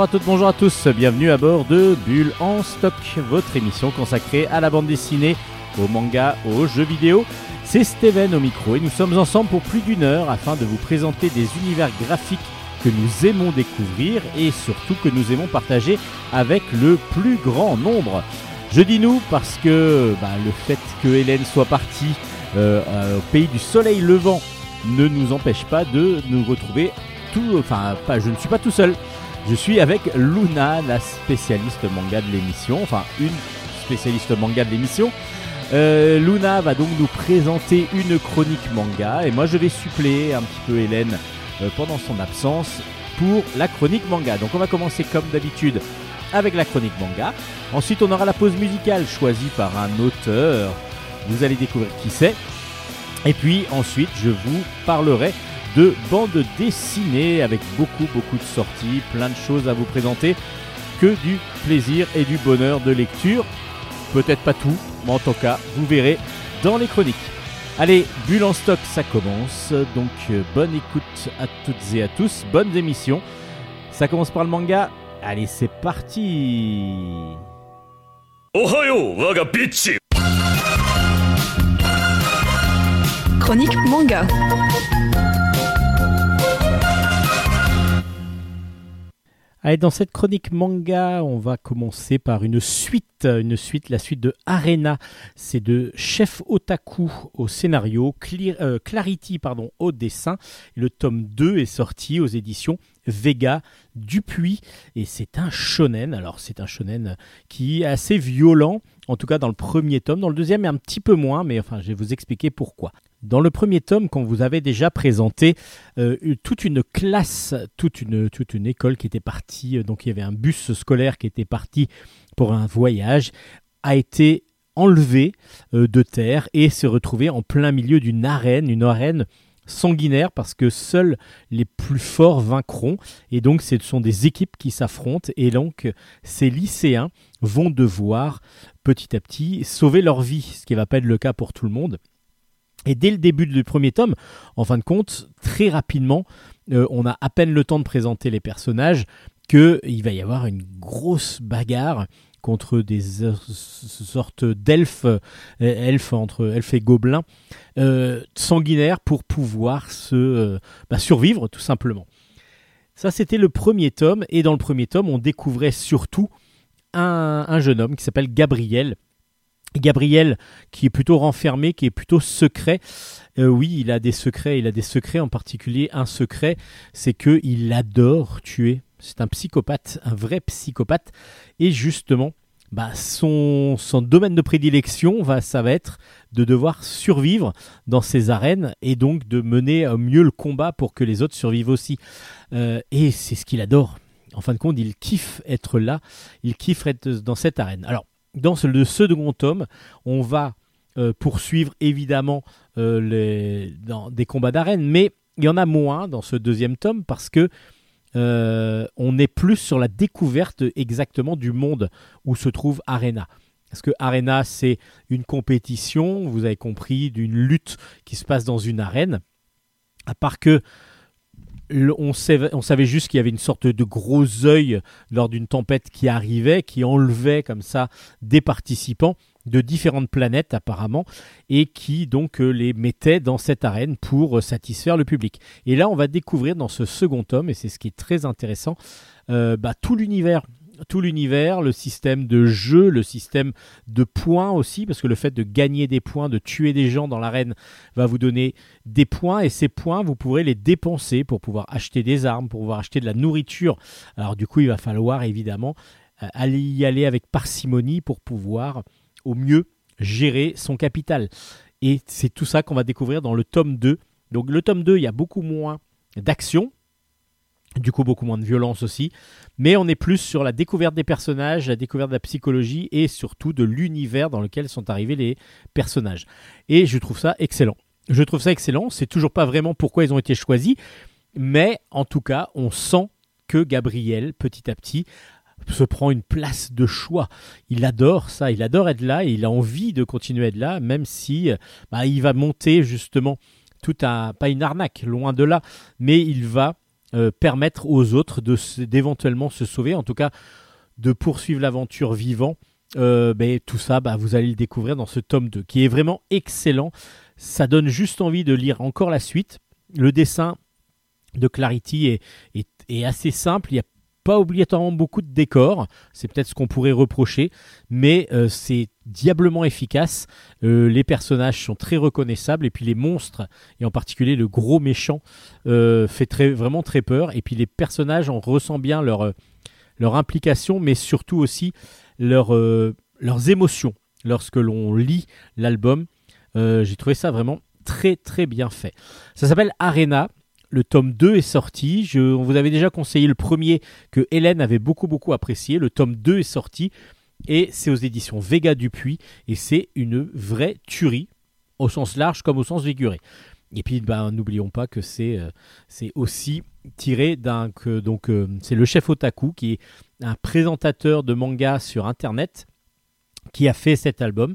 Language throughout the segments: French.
Bonjour à toutes, bonjour à tous, bienvenue à bord de Bulle en stock, votre émission consacrée à la bande dessinée, au manga, aux jeux vidéo. C'est Steven au micro et nous sommes ensemble pour plus d'une heure afin de vous présenter des univers graphiques que nous aimons découvrir et surtout que nous aimons partager avec le plus grand nombre. Je dis nous parce que bah, le fait que Hélène soit partie euh, euh, au pays du soleil levant ne nous empêche pas de nous retrouver tout. Enfin, je ne suis pas tout seul. Je suis avec Luna, la spécialiste manga de l'émission, enfin une spécialiste manga de l'émission. Euh, Luna va donc nous présenter une chronique manga et moi je vais suppléer un petit peu Hélène euh, pendant son absence pour la chronique manga. Donc on va commencer comme d'habitude avec la chronique manga. Ensuite on aura la pause musicale choisie par un auteur. Vous allez découvrir qui c'est. Et puis ensuite je vous parlerai de bande dessinée avec beaucoup beaucoup de sorties, plein de choses à vous présenter. Que du plaisir et du bonheur de lecture. Peut-être pas tout, mais en tout cas, vous verrez dans les chroniques. Allez, Bulle en stock, ça commence. Donc, euh, bonne écoute à toutes et à tous. Bonnes émissions. Ça commence par le manga. Allez, c'est parti. Chronique manga. Allez, dans cette chronique manga, on va commencer par une suite, une suite, la suite de Arena. C'est de Chef Otaku au scénario, euh, Clarity pardon, au dessin. Le tome 2 est sorti aux éditions Vega Dupuis et c'est un shonen. Alors c'est un shonen qui est assez violent, en tout cas dans le premier tome. Dans le deuxième, un petit peu moins, mais enfin je vais vous expliquer pourquoi. Dans le premier tome, qu'on vous avait déjà présenté euh, toute une classe, toute une, école qui était partie, euh, donc il y avait un bus scolaire qui était parti pour un voyage, a été enlevé euh, de terre et s'est retrouvé en plein milieu d'une arène, une arène sanguinaire parce que seuls les plus forts vaincront et donc ce sont des équipes qui s'affrontent et donc ces lycéens vont devoir petit à petit sauver leur vie, ce qui ne va pas être le cas pour tout le monde. Et dès le début du premier tome, en fin de compte, très rapidement, euh, on a à peine le temps de présenter les personnages qu'il va y avoir une grosse bagarre contre des sortes d'elfes, euh, elfes entre elfes et gobelins, euh, sanguinaires pour pouvoir se bah, survivre tout simplement. Ça, c'était le premier tome, et dans le premier tome, on découvrait surtout un jeune homme qui s'appelle Gabriel, Gabriel, qui est plutôt renfermé, qui est plutôt secret. Euh, oui, il a des secrets. Il a des secrets, en particulier un secret, c'est que il adore tuer. C'est un psychopathe, un vrai psychopathe. Et justement, bah, son, son domaine de prédilection, va, ça va être de devoir survivre dans ces arènes et donc de mener au mieux le combat pour que les autres survivent aussi. Euh, et c'est ce qu'il adore. En fin de compte, il kiffe être là, il kiffe être dans cette arène. Alors, dans le second tome, on va euh, poursuivre évidemment euh, des combats d'arène, mais il y en a moins dans ce deuxième tome parce que euh, on est plus sur la découverte exactement du monde où se trouve Arena. Parce que Arena, c'est une compétition, vous avez compris, d'une lutte qui se passe dans une arène. À part que on, savait, juste qu'il y avait une sorte de gros œil lors d'une tempête qui arrivait, qui enlevait comme ça des participants de différentes planètes apparemment, et qui donc euh, les mettait dans cette arène pour euh, satisfaire le public. Et là, on va découvrir dans ce second tome, et c'est ce qui est très intéressant, euh, bah, tout l'univers tout l'univers, le système de jeu, le système de points aussi, parce que le fait de gagner des points, de tuer des gens dans l'arène va vous donner des points, et ces points, vous pourrez les dépenser pour pouvoir acheter des armes, pour pouvoir acheter de la nourriture. Alors du coup, il va falloir évidemment euh, aller y aller avec parcimonie pour pouvoir au mieux gérer son capital. Et c'est tout ça qu'on va découvrir dans le tome 2. Donc le tome 2, il y a beaucoup moins d'action, du coup, beaucoup moins de violence aussi. Mais on est plus sur la découverte des personnages, la découverte de la psychologie et surtout de l'univers dans lequel sont arrivés les personnages. Et je trouve ça excellent. Je trouve ça excellent. C'est toujours pas vraiment pourquoi ils ont été choisis. Mais en tout cas, on sent que Gabriel, petit à petit, se prend une place de choix. Il adore ça, il adore être là et il a envie de continuer à être là, même si bah, il va monter justement tout à, pas une arnaque, loin de là, mais il va permettre aux autres d'éventuellement se sauver, en tout cas de poursuivre l'aventure vivant. Ben, tout ça, bah, vous allez le découvrir dans ce tome 2, qui est vraiment excellent. Ça donne juste envie de lire encore la suite. Le dessin de Clarity est, assez simple. Il a pas obligatoirement beaucoup de décors, c'est peut-être ce qu'on pourrait reprocher, mais euh, c'est diablement efficace. Euh, les personnages sont très reconnaissables et puis les monstres, et en particulier le gros méchant, euh, fait très, vraiment très peur. Et puis les personnages, on ressent bien leur, leur implication, mais surtout aussi leur, leurs émotions lorsque l'on lit l'album. J'ai trouvé ça vraiment très très bien fait. Ça s'appelle Arena. Le tome 2 est sorti. Je, on vous avait déjà conseillé le premier que Hélène avait beaucoup beaucoup apprécié. Le tome 2 est sorti et c'est aux éditions Vega Dupuis et c'est une vraie tuerie au sens large comme au sens figuré. Et puis ben, n'oublions pas que c'est euh, aussi tiré d'un donc euh, c'est le chef otaku qui est un présentateur de manga sur internet qui a fait cet album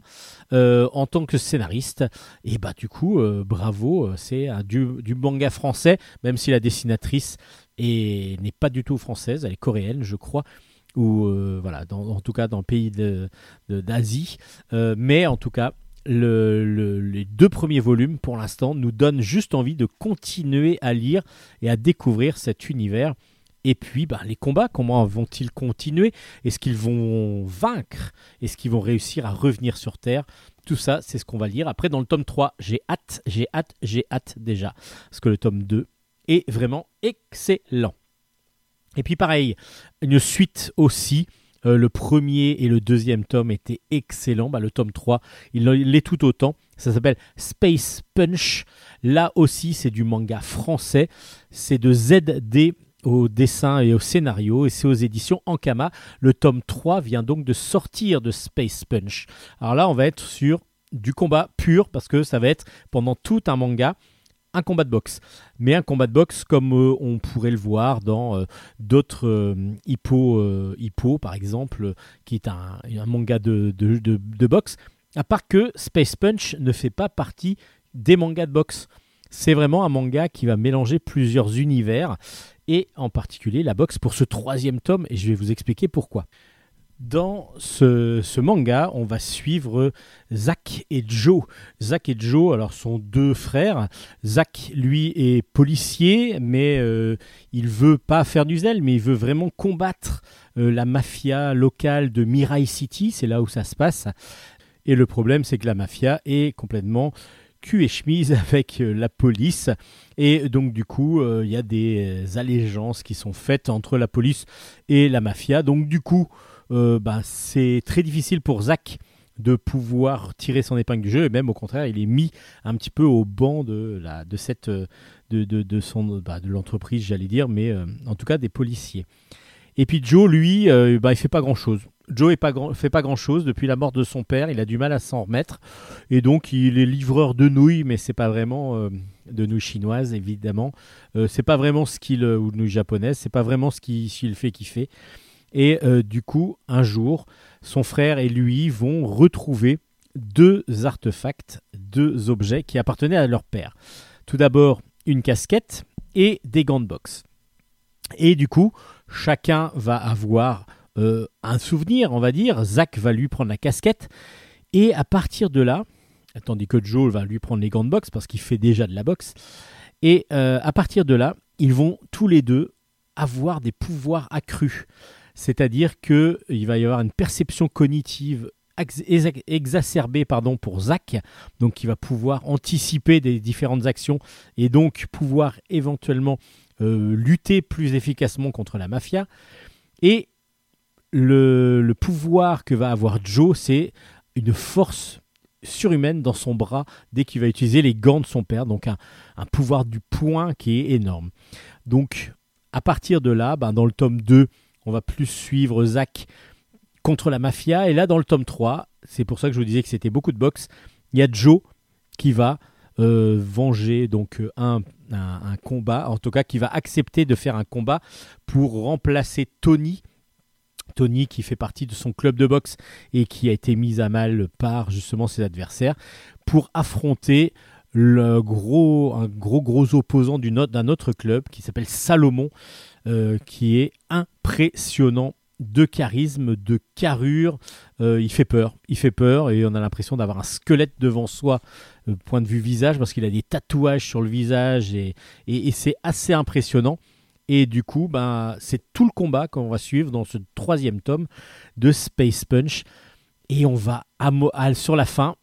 euh, en tant que scénariste. Et bah du coup, euh, bravo, euh, c'est du, du, manga français, même si la dessinatrice n'est pas du tout française, elle est coréenne, je crois. Ou voilà, en tout cas dans le pays d'Asie. mais en tout cas, les deux premiers volumes, pour l'instant, nous donnent juste envie de continuer à lire et à découvrir cet univers et puis, bah, les combats, comment vont-ils continuer? Est-ce qu'ils vont vaincre? Est-ce qu'ils vont réussir à revenir sur Terre? Tout ça, c'est ce qu'on va lire. Après, dans le tome 3, j'ai hâte, j'ai hâte, j'ai hâte déjà. Parce que le tome 2 est vraiment excellent. Et puis pareil, une suite aussi. Euh, le premier et le deuxième tome étaient excellents. Bah, le tome 3, il l'est tout autant. Ça s'appelle Space Punch. Là aussi, c'est du manga français. C'est de ZD au dessin et au scénario, et c'est aux éditions Ankama. Le tome 3 vient donc de sortir de Space Punch. Alors là, on va être sur du combat pur, parce que ça va être pendant tout un manga un combat de boxe. Mais un combat de boxe comme euh, on pourrait le voir dans euh, d'autres euh, Hippo, Hippo, par exemple, qui est un, manga de, de, de, boxe. À part que Space Punch ne fait pas partie des mangas de boxe. C'est vraiment un manga qui va mélanger plusieurs univers et en particulier la boxe pour ce troisième tome et je vais vous expliquer pourquoi. Dans ce, manga, on va suivre Zach et Joe. Zach et Joe, alors sont deux frères. Zach, lui, est policier, mais euh, il veut pas faire du zèle, mais il veut vraiment combattre euh, la mafia locale de Mirai City. C'est là où ça se passe. Et le problème, c'est que la mafia est complètement cul et chemise avec euh, la police. Et donc du coup, euh, il y a des euh, allégeances qui sont faites entre la police et la mafia. Donc du coup, bah, c'est très difficile pour Zach de pouvoir tirer son épingle du jeu et même au contraire il est mis un petit peu au banc de la de cette de, de, son bah, de l'entreprise j'allais dire mais en tout cas des policiers et puis Joe lui bah, il fait pas grand chose Joe pas fait pas grand chose depuis la mort de son père. Il a du mal à s'en remettre. Et donc, il est livreur de nouilles, mais c'est pas vraiment euh, de nouilles chinoises, évidemment. Euh, c'est pas vraiment ce qu'il. Euh, ou de nouilles japonaises. C'est pas vraiment ce qu'il fait kiffer. Et du coup, un jour, son frère et lui vont retrouver deux artefacts, deux objets qui appartenaient à leur père. Tout d'abord, une casquette et des gants de boxe. Et du coup, chacun va avoir euh, un souvenir, on va dire. Zach va lui prendre la casquette. Et à partir de là, tandis que Joe va lui prendre les gants de boxe parce qu'il fait déjà de la boxe. Et euh, à partir de là, ils vont tous les deux avoir des pouvoirs accrus. C'est-à-dire qu'il va y avoir une perception cognitive exacerbée pardon, pour Zach, donc qui va pouvoir anticiper des différentes actions et donc pouvoir éventuellement euh, lutter plus efficacement contre la mafia. Et le, pouvoir que va avoir Joe, c'est une force surhumaine dans son bras dès qu'il va utiliser les gants de son père, donc un, pouvoir du poing qui est énorme. Donc à partir de là, ben, dans le tome 2, on va plus suivre Zach contre la mafia, et là dans le tome 3, c'est pour ça que je vous disais que c'était beaucoup de boxe, il y a Joe qui va euh, venger donc un, un, combat, en tout cas qui va accepter de faire un combat pour remplacer Tony Tony qui fait partie de son club de boxe et qui a été mis à mal par justement ses adversaires pour affronter le gros, un gros gros opposant d'un autre club qui s'appelle Salomon, euh, qui est impressionnant de charisme, de carrure. Euh, il fait peur, il fait peur et on a l'impression d'avoir un squelette devant soi, euh, point de vue visage, parce qu'il a des tatouages sur le visage et, et, c'est assez impressionnant. Et du coup, ben, c'est tout le combat qu'on va suivre dans ce troisième tome de Space Punch. Et on va, sur la fin,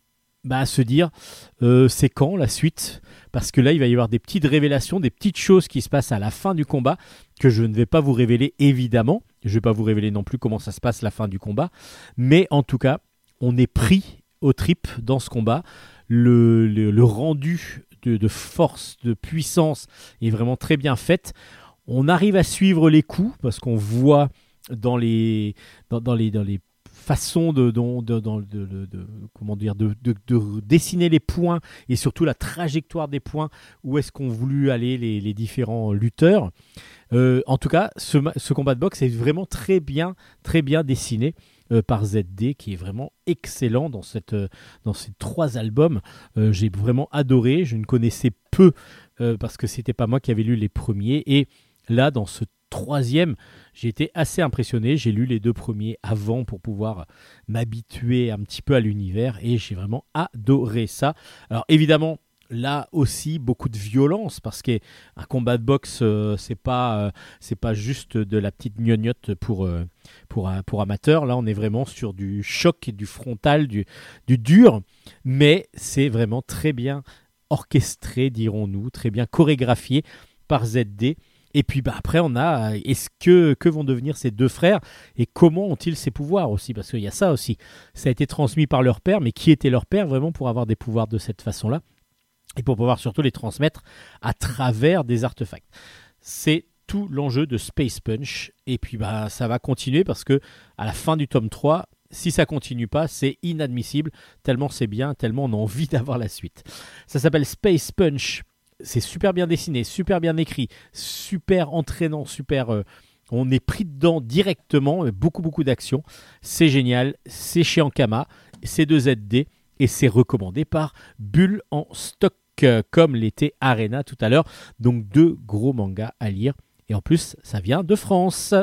bah, se dire euh, c'est quand la suite? Parce que là il va y avoir des petites révélations, des petites choses qui se passent à la fin du combat que je ne vais pas vous révéler évidemment. Je ne vais pas vous révéler non plus comment ça se passe la fin du combat, mais en tout cas on est pris au trip dans ce combat. Le, rendu de, force, de puissance est vraiment très bien fait. On arrive à suivre les coups parce qu'on voit dans les, dans, les, dans les de, comment dire, de, dessiner les points et surtout la trajectoire des points, où est-ce qu'ont voulu aller les, différents lutteurs. Euh, en tout cas, ce, combat de boxe est vraiment très bien, très bien dessiné euh, par ZD, qui est vraiment excellent dans, cette, euh, dans ces trois albums. J'ai vraiment adoré. Je ne connaissais peu parce que c'était pas moi qui avais lu les premiers. Et là, dans ce troisième, j'ai été assez impressionné. J'ai lu les deux premiers avant pour pouvoir m'habituer un petit peu à l'univers et j'ai vraiment adoré ça. Alors évidemment, là aussi beaucoup de violence parce qu'un combat de boxe euh, c'est pas euh, pas juste de la petite gnognotte pour euh, pour pour amateurs là on est vraiment sur du choc du frontal du du dur mais c'est vraiment très bien orchestré dirons-nous très bien chorégraphié par ZD et puis bah, après, on a est-ce que, que vont devenir ces deux frères et comment ont-ils ces pouvoirs aussi? Parce qu'il y a ça aussi. Ça a été transmis par leur père, mais qui était leur père vraiment pour avoir des pouvoirs de cette façon-là et pour pouvoir surtout les transmettre à travers des artefacts. C'est tout l'enjeu de Space Punch. Et puis bah, ça va continuer parce que à la fin du tome 3, si ça continue pas, c'est inadmissible, tellement c'est bien, tellement on a envie d'avoir la suite. Ça s'appelle Space Punch c'est super bien dessiné, super bien écrit, super entraînant, super. Euh, on est pris dedans directement, euh, beaucoup beaucoup d'actions. C'est génial, c'est chez Ankama, c'est de ZD et c'est recommandé par Bulle en stock, euh, comme l'était Arena tout à l'heure. Donc deux gros mangas à lire. Et en plus, ça vient de France.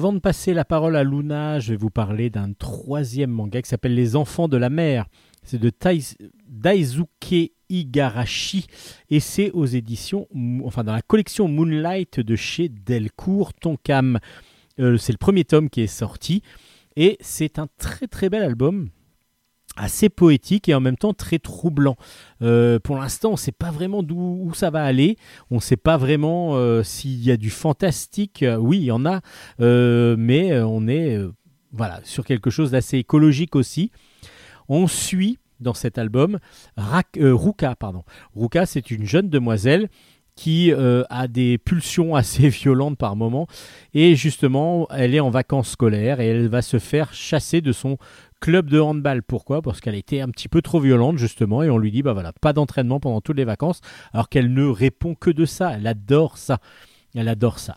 Avant de passer la parole à Luna, je vais vous parler d'un troisième manga qui s'appelle Les Enfants de la Mer. C'est de Daisuke Igarashi et c'est aux éditions, enfin dans la collection Moonlight de chez Delcourt Tonkam. Euh, c'est le premier tome qui est sorti et c'est un très très bel album assez poétique et en même temps très troublant. Euh, pour l'instant, on ne sait pas vraiment d'où ça va aller. On ne sait pas vraiment euh, s'il y a du fantastique. Oui, il y en a, euh, mais on est voilà sur quelque chose d'assez écologique aussi. On suit dans cet album Ruka. Pardon. Ruka, c'est une jeune demoiselle qui a des pulsions assez violentes par moment. Et justement, elle est en vacances scolaires et elle va se faire chasser de son club de handball. Pourquoi? Parce qu'elle était un petit peu trop violente justement et on lui dit bah voilà, pas d'entraînement pendant toutes les vacances alors qu'elle ne répond que de ça, elle adore ça. Elle adore ça.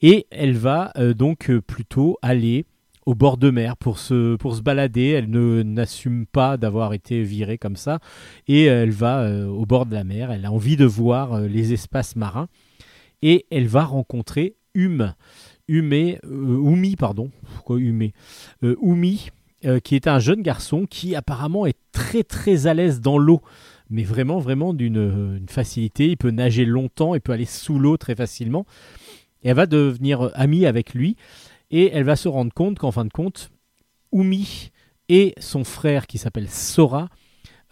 Et elle va euh, donc euh, plutôt aller au bord de mer pour se, pour se balader. Elle ne n'assume pas d'avoir été virée comme ça. Et elle va euh, au bord de la mer. Elle a envie de voir les espaces marins. Et elle va rencontrer Hume. Hume, Umi, pardon. Pourquoi Hume? Umi, euh, qui est un jeune garçon qui apparemment est très très à l'aise dans l'eau, mais vraiment vraiment d'une euh, facilité. Il peut nager longtemps, il peut aller sous l'eau très facilement. Et elle va devenir amie avec lui et elle va se rendre compte qu'en fin de compte, Umi et son frère qui s'appelle Sora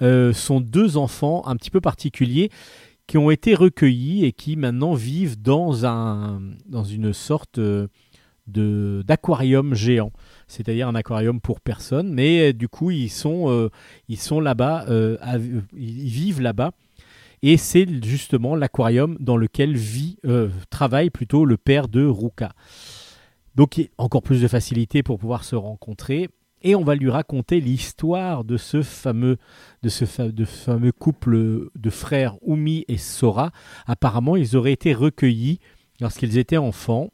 euh, sont deux enfants un petit peu particuliers qui ont été recueillis et qui maintenant vivent dans, un, dans une sorte d'aquarium géant, c'est-à-dire un aquarium pour personne, mais du coup ils sont sont là-bas, ils vivent là-bas. Et c'est justement l'aquarium dans lequel vit, travaille plutôt le père de Ruka. Donc encore plus de facilité pour pouvoir se rencontrer et on va lui raconter l'histoire de ce fameux de ce fameux couple de frères Oumi et Sora. Apparemment, ils auraient été recueillis lorsqu'ils étaient enfants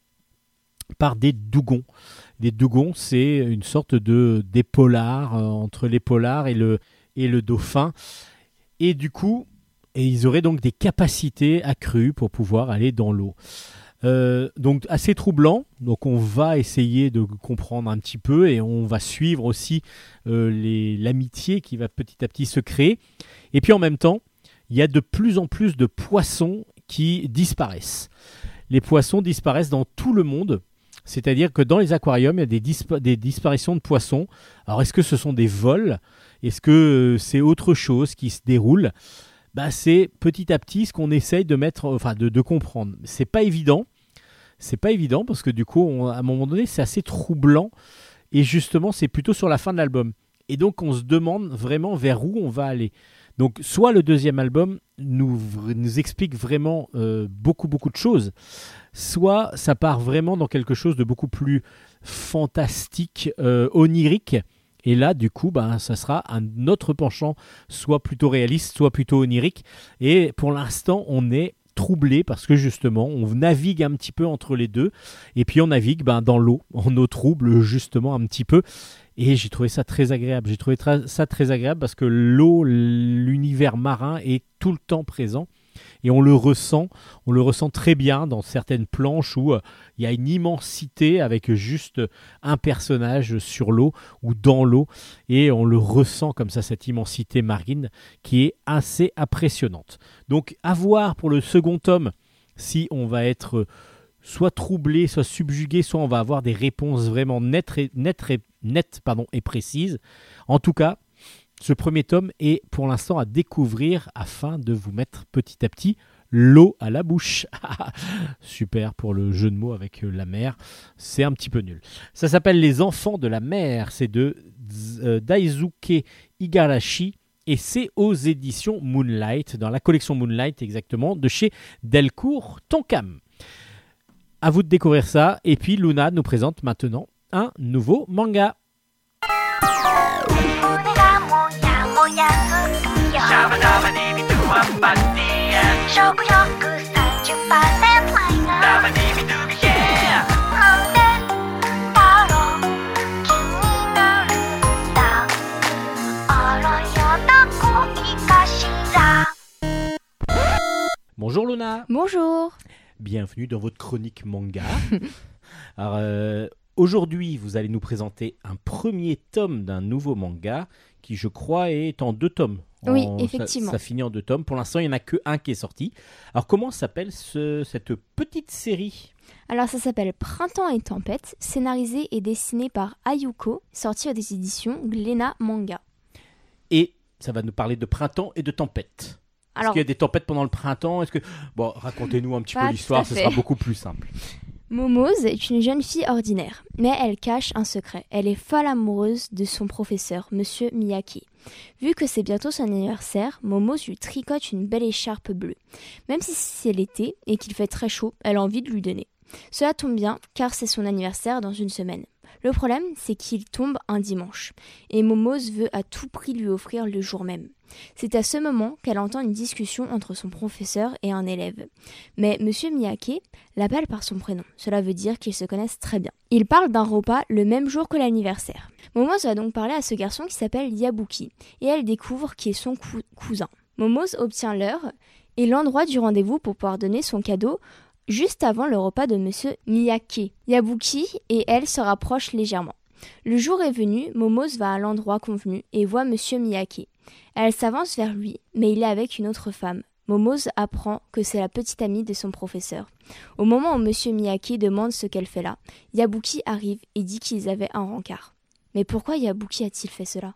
par des dougons. Des dougons, c'est une sorte de d'épolar euh, entre l'épolar et le et le dauphin. Et du coup, ils auraient donc des capacités accrues pour pouvoir aller dans l'eau. Euh, donc assez troublant. Donc on va essayer de comprendre un petit peu et on va suivre aussi euh, l'amitié qui va petit à petit se créer. Et puis en même temps, il y a de plus en plus de poissons qui disparaissent. Les poissons disparaissent dans tout le monde. C'est-à-dire que dans les aquariums, il y a des, disparitions de poissons. Alors est-ce que ce sont des vols? Est-ce que euh, c'est autre chose qui se déroule? Bah, c'est petit à petit ce qu'on essaye de mettre, enfin de, comprendre. C'est pas évident, c'est pas évident parce que du coup, à un moment donné, c'est assez troublant et justement, c'est plutôt sur la fin de l'album. Et donc, on se demande vraiment vers où on va aller. Donc, soit le deuxième album nous, nous explique vraiment euh, beaucoup, beaucoup de choses, soit ça part vraiment dans quelque chose de beaucoup plus fantastique, euh, onirique, et là, du coup, ben, ça sera un autre penchant, soit plutôt réaliste, soit plutôt onirique. Et pour l'instant, on est troublé parce que justement, on navigue un petit peu entre les deux. Et puis, on navigue ben, dans l'eau, en eau trouble, justement, un petit peu. Et j'ai trouvé ça très agréable. J'ai trouvé ça très agréable parce que l'eau, l'univers marin est tout le temps présent et on le ressent, on le ressent très bien dans certaines planches où euh, il y a une immensité avec juste un personnage sur l'eau ou dans l'eau et on le ressent comme ça cette immensité marine qui est assez impressionnante. Donc à voir pour le second tome si on va être euh, soit troublé, soit subjugué, soit on va avoir des réponses vraiment nettes et, nettes, pardon, et précises. En tout cas, ce premier tome est pour l'instant à découvrir afin de vous mettre petit à petit l'eau à la bouche. Super pour le jeu de mots avec euh, la mer. C'est un petit peu nul. Ça s'appelle Les enfants de la mer. C'est de euh, Daisuke Igarashi. Et c'est aux éditions Moonlight, dans la collection Moonlight exactement, de chez Delcourt Tonkam. À vous de découvrir ça. Et puis Luna nous présente maintenant un nouveau manga. Bonjour Luna. Bonjour. Bienvenue dans votre chronique manga. Alors euh, aujourd'hui, vous allez nous présenter un premier tome d'un nouveau manga qui, je crois, est en deux tomes. Oui, effectivement. Ça, finit en deux tomes. Pour l'instant, il n'y en a que un qui est sorti. Alors, comment s'appelle ce, cette petite série? Alors, ça s'appelle Printemps et Tempête, scénarisé et dessiné par Ayuko, sorti des éditions Glena Manga. Et ça va nous parler de printemps et de tempête. Est-ce qu'il y a des tempêtes pendant le printemps? Est-ce que bon, racontez-nous un petit peu l'histoire, ce sera beaucoup plus simple. Momose est une jeune fille ordinaire, mais elle cache un secret. Elle est folle amoureuse de son professeur, Monsieur Miyake. Vu que c'est bientôt son anniversaire, Momose lui tricote une belle écharpe bleue. Même si c'est l'été et qu'il fait très chaud, elle a envie de lui donner. Cela tombe bien, car c'est son anniversaire dans une semaine. Le problème, c'est qu'il tombe un dimanche, et Momose veut à tout prix lui offrir le jour même. C'est à ce moment qu'elle entend une discussion entre son professeur et un élève. Mais Monsieur Miyake l'appelle par son prénom. Cela veut dire qu'ils se connaissent très bien. Ils parlent d'un repas le même jour que l'anniversaire. Momose va donc parler à ce garçon qui s'appelle Yabuki, et elle découvre qui est son cousin. Momose obtient l'heure et l'endroit du rendez-vous pour pouvoir donner son cadeau juste avant le repas de Monsieur Miyake. Yabuki et elle se rapprochent légèrement. Le jour est venu, Momose va à l'endroit convenu et voit Monsieur Miyake. Elle s'avance vers lui, mais il est avec une autre femme. Momose apprend que c'est la petite amie de son professeur. Au moment où Monsieur Miyake demande ce qu'elle fait là, Yabuki arrive et dit qu'ils avaient un rencard. Mais pourquoi Yabuki a-t-il fait cela?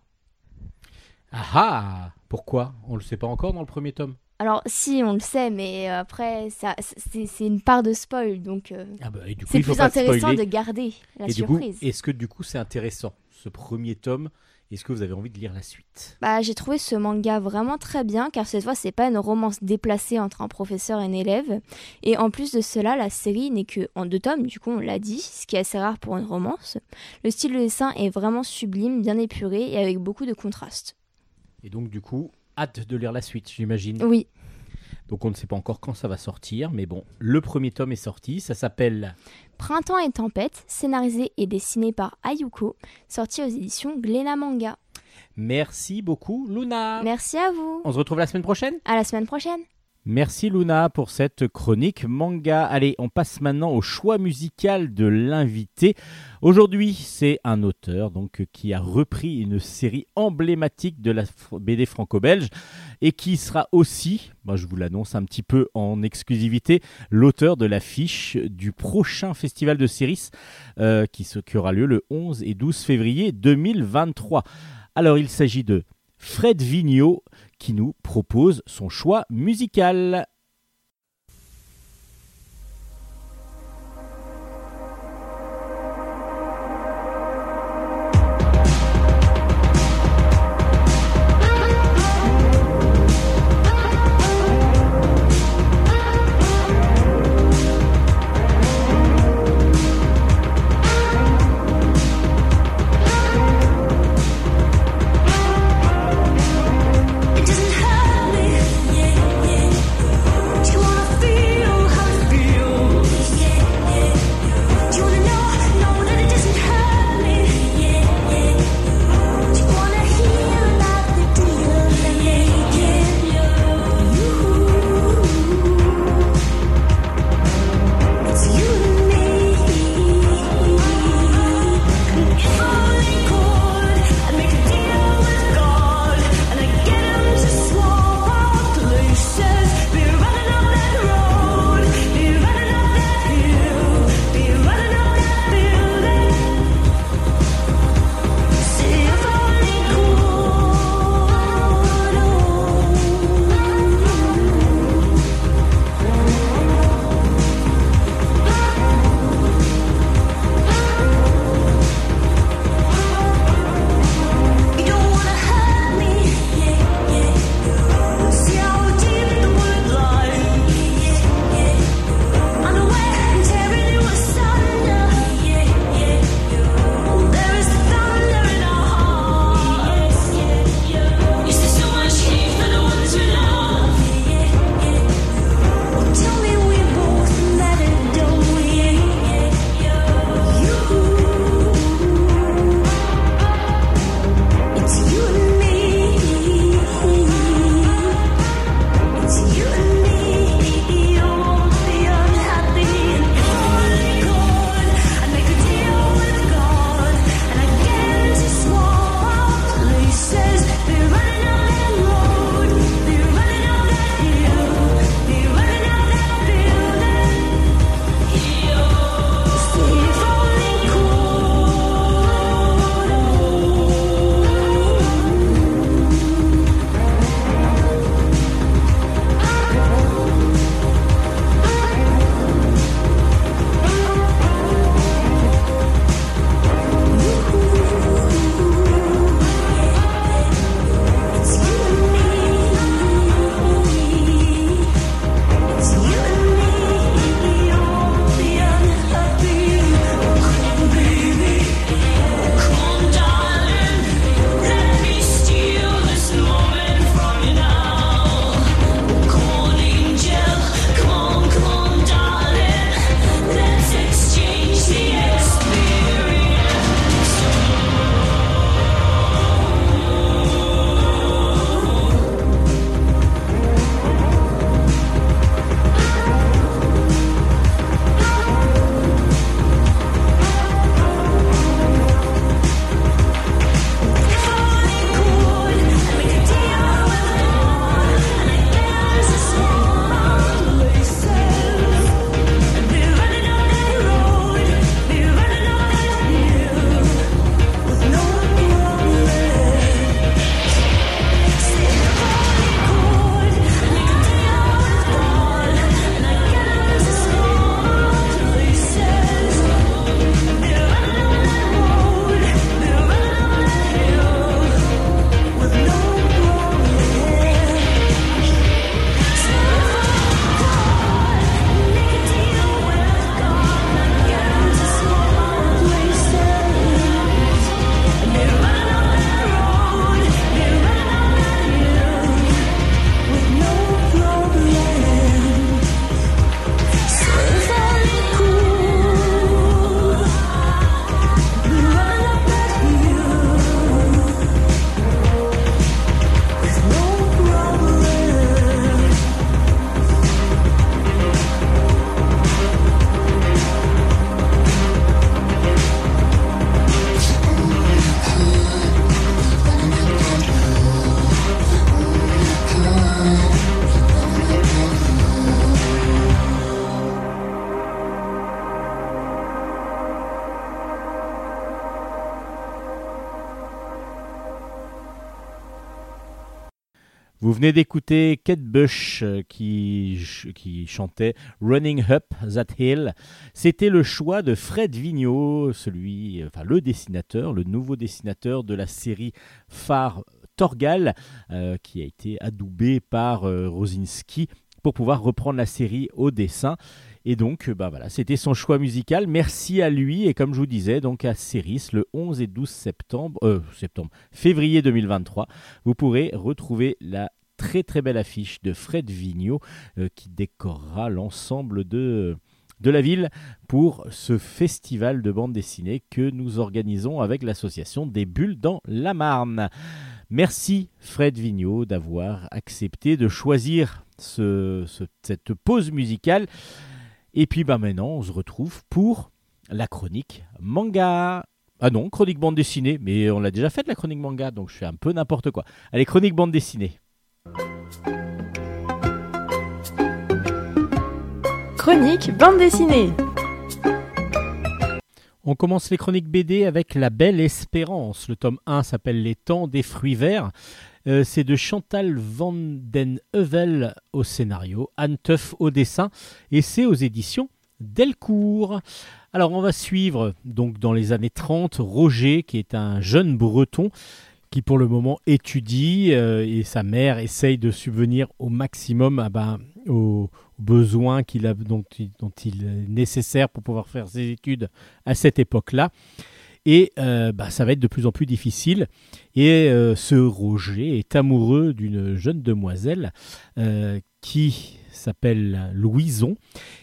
Ah ah Pourquoi? On ne le sait pas encore dans le premier tome. Alors si, on le sait, mais après, ça, c'est, c'est une part de spoil, donc euh, Ah bah, et du coup, c'est plus intéressant de garder la et du coup, surprise. est-ce que du coup c'est intéressant ce premier tome? Est-ce que vous avez envie de lire la suite? Bah, j'ai trouvé ce manga vraiment très bien car cette fois c'est pas une romance déplacée entre un professeur et un élève et en plus de cela la série n'est que en deux tomes du coup on l'a dit ce qui est assez rare pour une romance. Le style de dessin est vraiment sublime, bien épuré et avec beaucoup de contrastes. Et donc du coup, hâte de lire la suite, j'imagine. Oui, Donc on ne sait pas encore quand ça va sortir, mais bon, le premier tome est sorti, ça s'appelle Printemps et tempête, scénarisé et dessiné par Ayuko, sorti aux éditions Glénat Manga. Merci beaucoup Luna. Merci à vous. On se retrouve la semaine prochaine? À la semaine prochaine. Merci Luna pour cette chronique manga. Allez, on passe maintenant au choix musical de l'invité. Aujourd'hui, c'est un auteur donc qui a repris une série emblématique de la BD franco-belge et qui sera aussi, moi je vous l'annonce un petit peu en exclusivité, l'auteur de l'affiche du prochain festival de Céris euh, qui, qui aura lieu le 11 et 12 février 2023. Alors, il s'agit de Fred Vigneault qui nous propose son choix musical. Venez d'écouter Kate Bush euh, qui, chantait Running Up That Hill. C'était le choix de Fred Vigneault, celui, enfin le dessinateur, le nouveau dessinateur de la série phare Torgal, euh, qui a été adoubé par euh, Rosinski pour pouvoir reprendre la série au dessin. Et donc, bah voilà, c'était son choix musical. Merci à lui et comme je vous disais, donc à Ceris le 11 et 12 septembre, septembre, février 2023, vous pourrez retrouver la très très belle affiche de Fred Vigneault qui décorera l'ensemble de de la ville pour ce festival de bande dessinée que nous organisons avec l'association des Bulles dans la Marne. Merci Fred Vigneault d'avoir accepté de choisir cette pause musicale. Et puis bah maintenant, on se retrouve pour la chronique manga. Ah non, chronique bande dessinée, mais on l'a déjà faite la chronique manga, donc je fais un peu n'importe quoi. Allez, chronique bande dessinée. Chronique bande dessinée. On commence les chroniques BD avec La Belle Espérance. Le tome 1 s'appelle Les temps des fruits verts. Euh, c'est de Chantal Van Den Heuvel au scénario, Anne Tuff au dessin, et c'est aux éditions Delcourt. Alors on va suivre donc dans les années 30 Roger qui est un jeune breton qui pour le moment étudie euh, et sa mère essaye de subvenir au maximum ah ben, besoins qu'il a, dont, dont, il est nécessaire pour pouvoir faire ses études à cette époque-là. Et euh, bah, ça va être de plus en plus difficile. Et euh, ce Roger est amoureux d'une jeune demoiselle qui s'appelle Louison.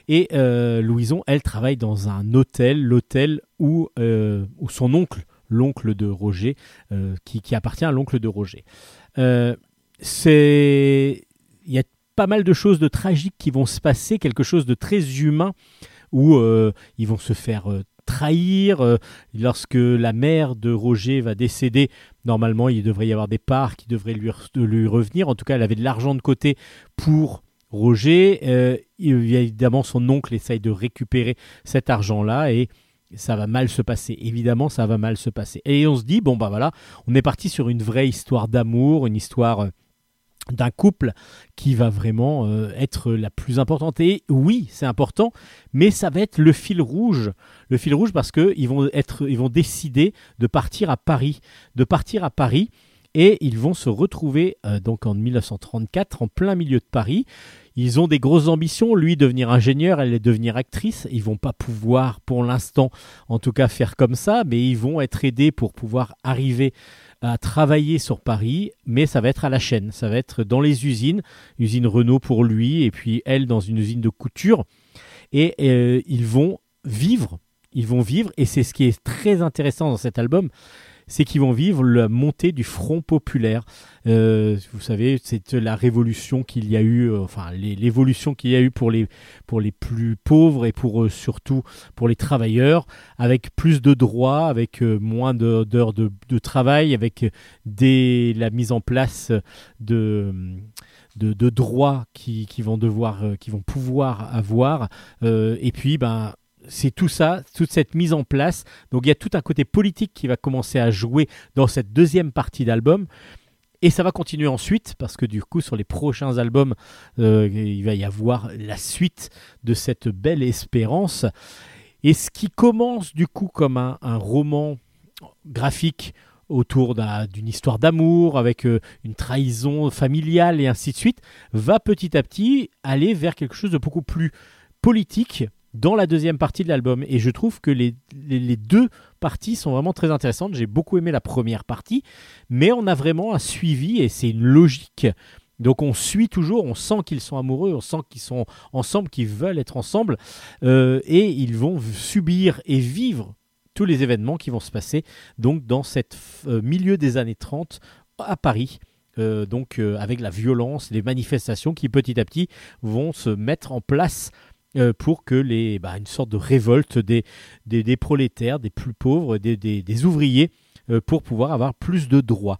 Et Louison, elle travaille dans un hôtel, l'hôtel où, où son oncle l'oncle de Roger, euh, qui, appartient à l'oncle de Roger. Euh, c'est, il y a pas mal de choses de tragiques qui vont se passer, quelque chose de très humain où euh, ils vont se faire trahir. lorsque la mère de Roger va décéder, normalement, il devrait y avoir des parts qui devraient lui, lui revenir. En tout cas, elle avait de l'argent de côté pour Roger. évidemment, son oncle essaye de récupérer cet argent-là et ça va mal se passer. Évidemment, ça va mal se passer. Et on se dit, bon, bah voilà, on est parti sur une vraie histoire d'amour, une histoire euh, d'un couple qui va vraiment euh, être la plus importante. Et oui, c'est important, mais ça va être le fil rouge. Le fil rouge parce qu'ils vont, être, ils vont décider de partir à Paris. De partir à Paris. Et ils vont se retrouver euh, donc en 1934 en plein milieu de Paris. Ils ont des grosses ambitions, lui devenir ingénieur, elle devenir actrice. Ils vont pas pouvoir pour l'instant en tout cas faire comme ça, mais ils vont être aidés pour pouvoir arriver à travailler sur Paris, mais ça va être à la chaîne, ça va être dans les usines, usine Renault pour lui et puis elle dans une usine de couture. Et euh, ils vont vivre, ils vont vivre et c'est ce qui est très intéressant dans cet album, c'est qu'ils vont vivre la montée du Front populaire. Euh, vous savez, c'est la révolution qu'il y a eu, euh, enfin l'évolution qu'il y a eu pour les, pour les plus pauvres et pour euh, surtout pour les travailleurs, avec plus de droits, avec moins d'heures de, travail, avec des, la mise en place de de, de, droits qui, qui, vont devoir, qui vont pouvoir avoir. et puis, ben, c'est tout ça, toute cette mise en place. Donc il y a tout un côté politique qui va commencer à jouer dans cette deuxième partie d'album. Et ça va continuer ensuite, parce que du coup, sur les prochains albums, euh, il va y avoir la suite de cette belle espérance. Et ce qui commence du coup comme un, roman graphique autour d'une histoire d'amour, avec euh, une trahison familiale et ainsi de suite, va petit à petit aller vers quelque chose de beaucoup plus politique, dans la deuxième partie de l'album. Et je trouve que les, deux parties sont vraiment très intéressantes. J'ai beaucoup aimé la première partie, mais on a vraiment un suivi et c'est une logique. Donc on suit toujours, on sent qu'ils sont amoureux, on sent qu'ils sont ensemble, qu'ils veulent être ensemble, euh, et ils vont subir et vivre tous les événements qui vont se passer donc dans cette euh, milieu des années 30 à Paris. Euh, donc avec la violence, les manifestations qui petit à petit vont se mettre en place pour que les, bah, une sorte de révolte des, prolétaires, des plus pauvres, des, des ouvriers, euh, pour pouvoir avoir plus de droits.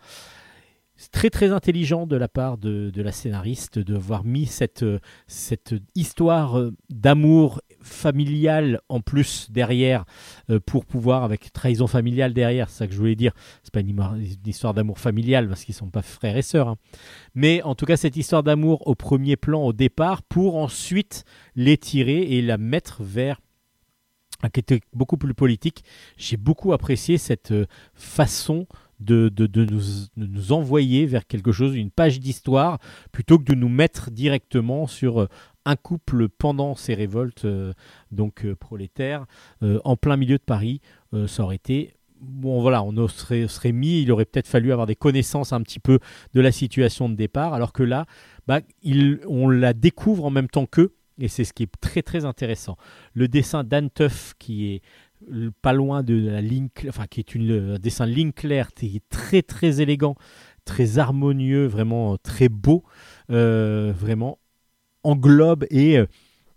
C'est très très intelligent de la part de, la scénariste d'avoir mis cette, cette histoire d'amour familial en plus derrière pour pouvoir, avec trahison familiale derrière, c'est ça que je voulais dire. C'est pas une, histoire d'amour familial parce qu'ils sont pas frères et sœurs. Hein. Mais en tout cas, cette histoire d'amour au premier plan au départ pour ensuite l'étirer et la mettre vers qui était beaucoup plus politique. J'ai beaucoup apprécié cette façon de, nous, envoyer vers quelque chose, une page d'histoire, plutôt que de nous mettre directement sur euh, un couple pendant ces révoltes euh, donc euh, prolétaires en plein milieu de Paris. ça aurait été bon voilà, on serait, serait mis, il aurait peut-être fallu avoir des connaissances un petit peu de la situation de départ, alors que là, bah, on la découvre en même temps qu'eux, et c'est ce qui est très très intéressant. Le dessin d'Anteuf qui est pas loin de la ligne, enfin qui est une, un dessin ligne claire, qui est très très élégant, très harmonieux, vraiment euh, très beau, euh, vraiment englobe euh,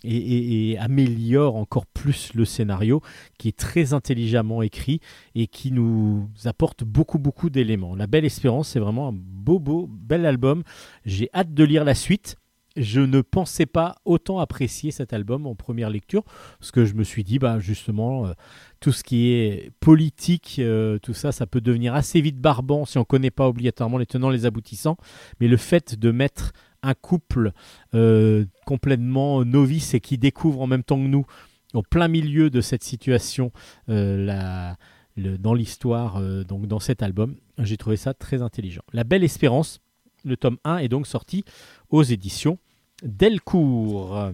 et, et, et, améliore encore plus le scénario, qui est très intelligemment écrit et qui nous apporte beaucoup beaucoup d'éléments. La Belle Espérance, c'est vraiment un beau beau bel album. J'ai hâte de lire la suite je ne pensais pas autant apprécier cet album en première lecture, parce que je me suis dit, bah, justement, euh, tout ce qui est politique, euh, tout ça, ça peut devenir assez vite barbant si on ne connaît pas obligatoirement les tenants, les aboutissants. Mais le fait de mettre un couple euh, complètement novice et qui découvre en même temps que nous, au plein milieu de cette situation, dans l'histoire, donc dans cet album, j'ai trouvé ça très intelligent. La Belle Espérance, le tome 1 est donc sorti aux éditions Delcourt.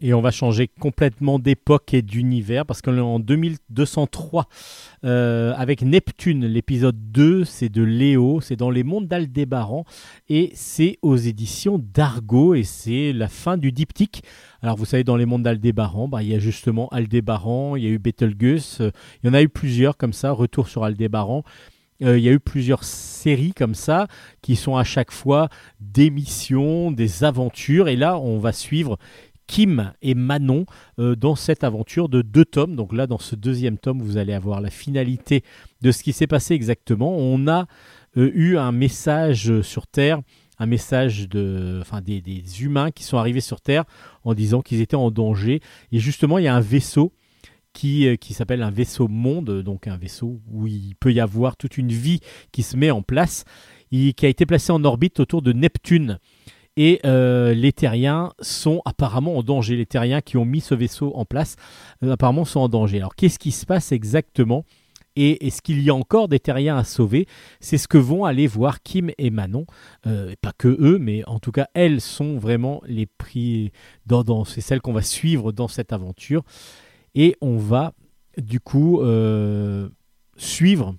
Et on va changer complètement d'époque et d'univers parce qu'on est en 2203 euh, avec Neptune. L'épisode 2, c'est de Léo, c'est dans les mondes d'Aldébaran et c'est aux éditions d'Argo et c'est la fin du diptyque. Alors vous savez, dans les mondes d'Aldébaran, bah, il y a justement Aldébaran, il y a eu Betelgeuse, euh, il y en a eu plusieurs comme ça, retour sur Aldébaran. Euh, il y a eu plusieurs séries comme ça qui sont à chaque fois des missions, des aventures. Et là, on va suivre Kim et Manon euh, dans cette aventure de deux tomes. Donc là, dans ce deuxième tome, vous allez avoir la finalité de ce qui s'est passé exactement. On a euh, eu un message sur Terre un message de, enfin des, des, humains qui sont arrivés sur Terre en disant qu'ils étaient en danger. Et justement, il y a un vaisseau qui, euh, qui s'appelle un vaisseau monde, donc un vaisseau où il peut y avoir toute une vie qui se met en place, qui a été placé en orbite autour de Neptune. Et euh, les terriens sont apparemment en danger. Les terriens qui ont mis ce vaisseau en place, euh, apparemment, sont en danger. Alors, qu'est-ce qui se passe exactement? Et est-ce qu'il y a encore des terriens à sauver? C'est ce que vont aller voir Kim et Manon. pas que eux, mais en tout cas, elles sont vraiment les prix. Dans, c'est celles qu'on va suivre dans cette aventure. Et on va du coup euh, suivre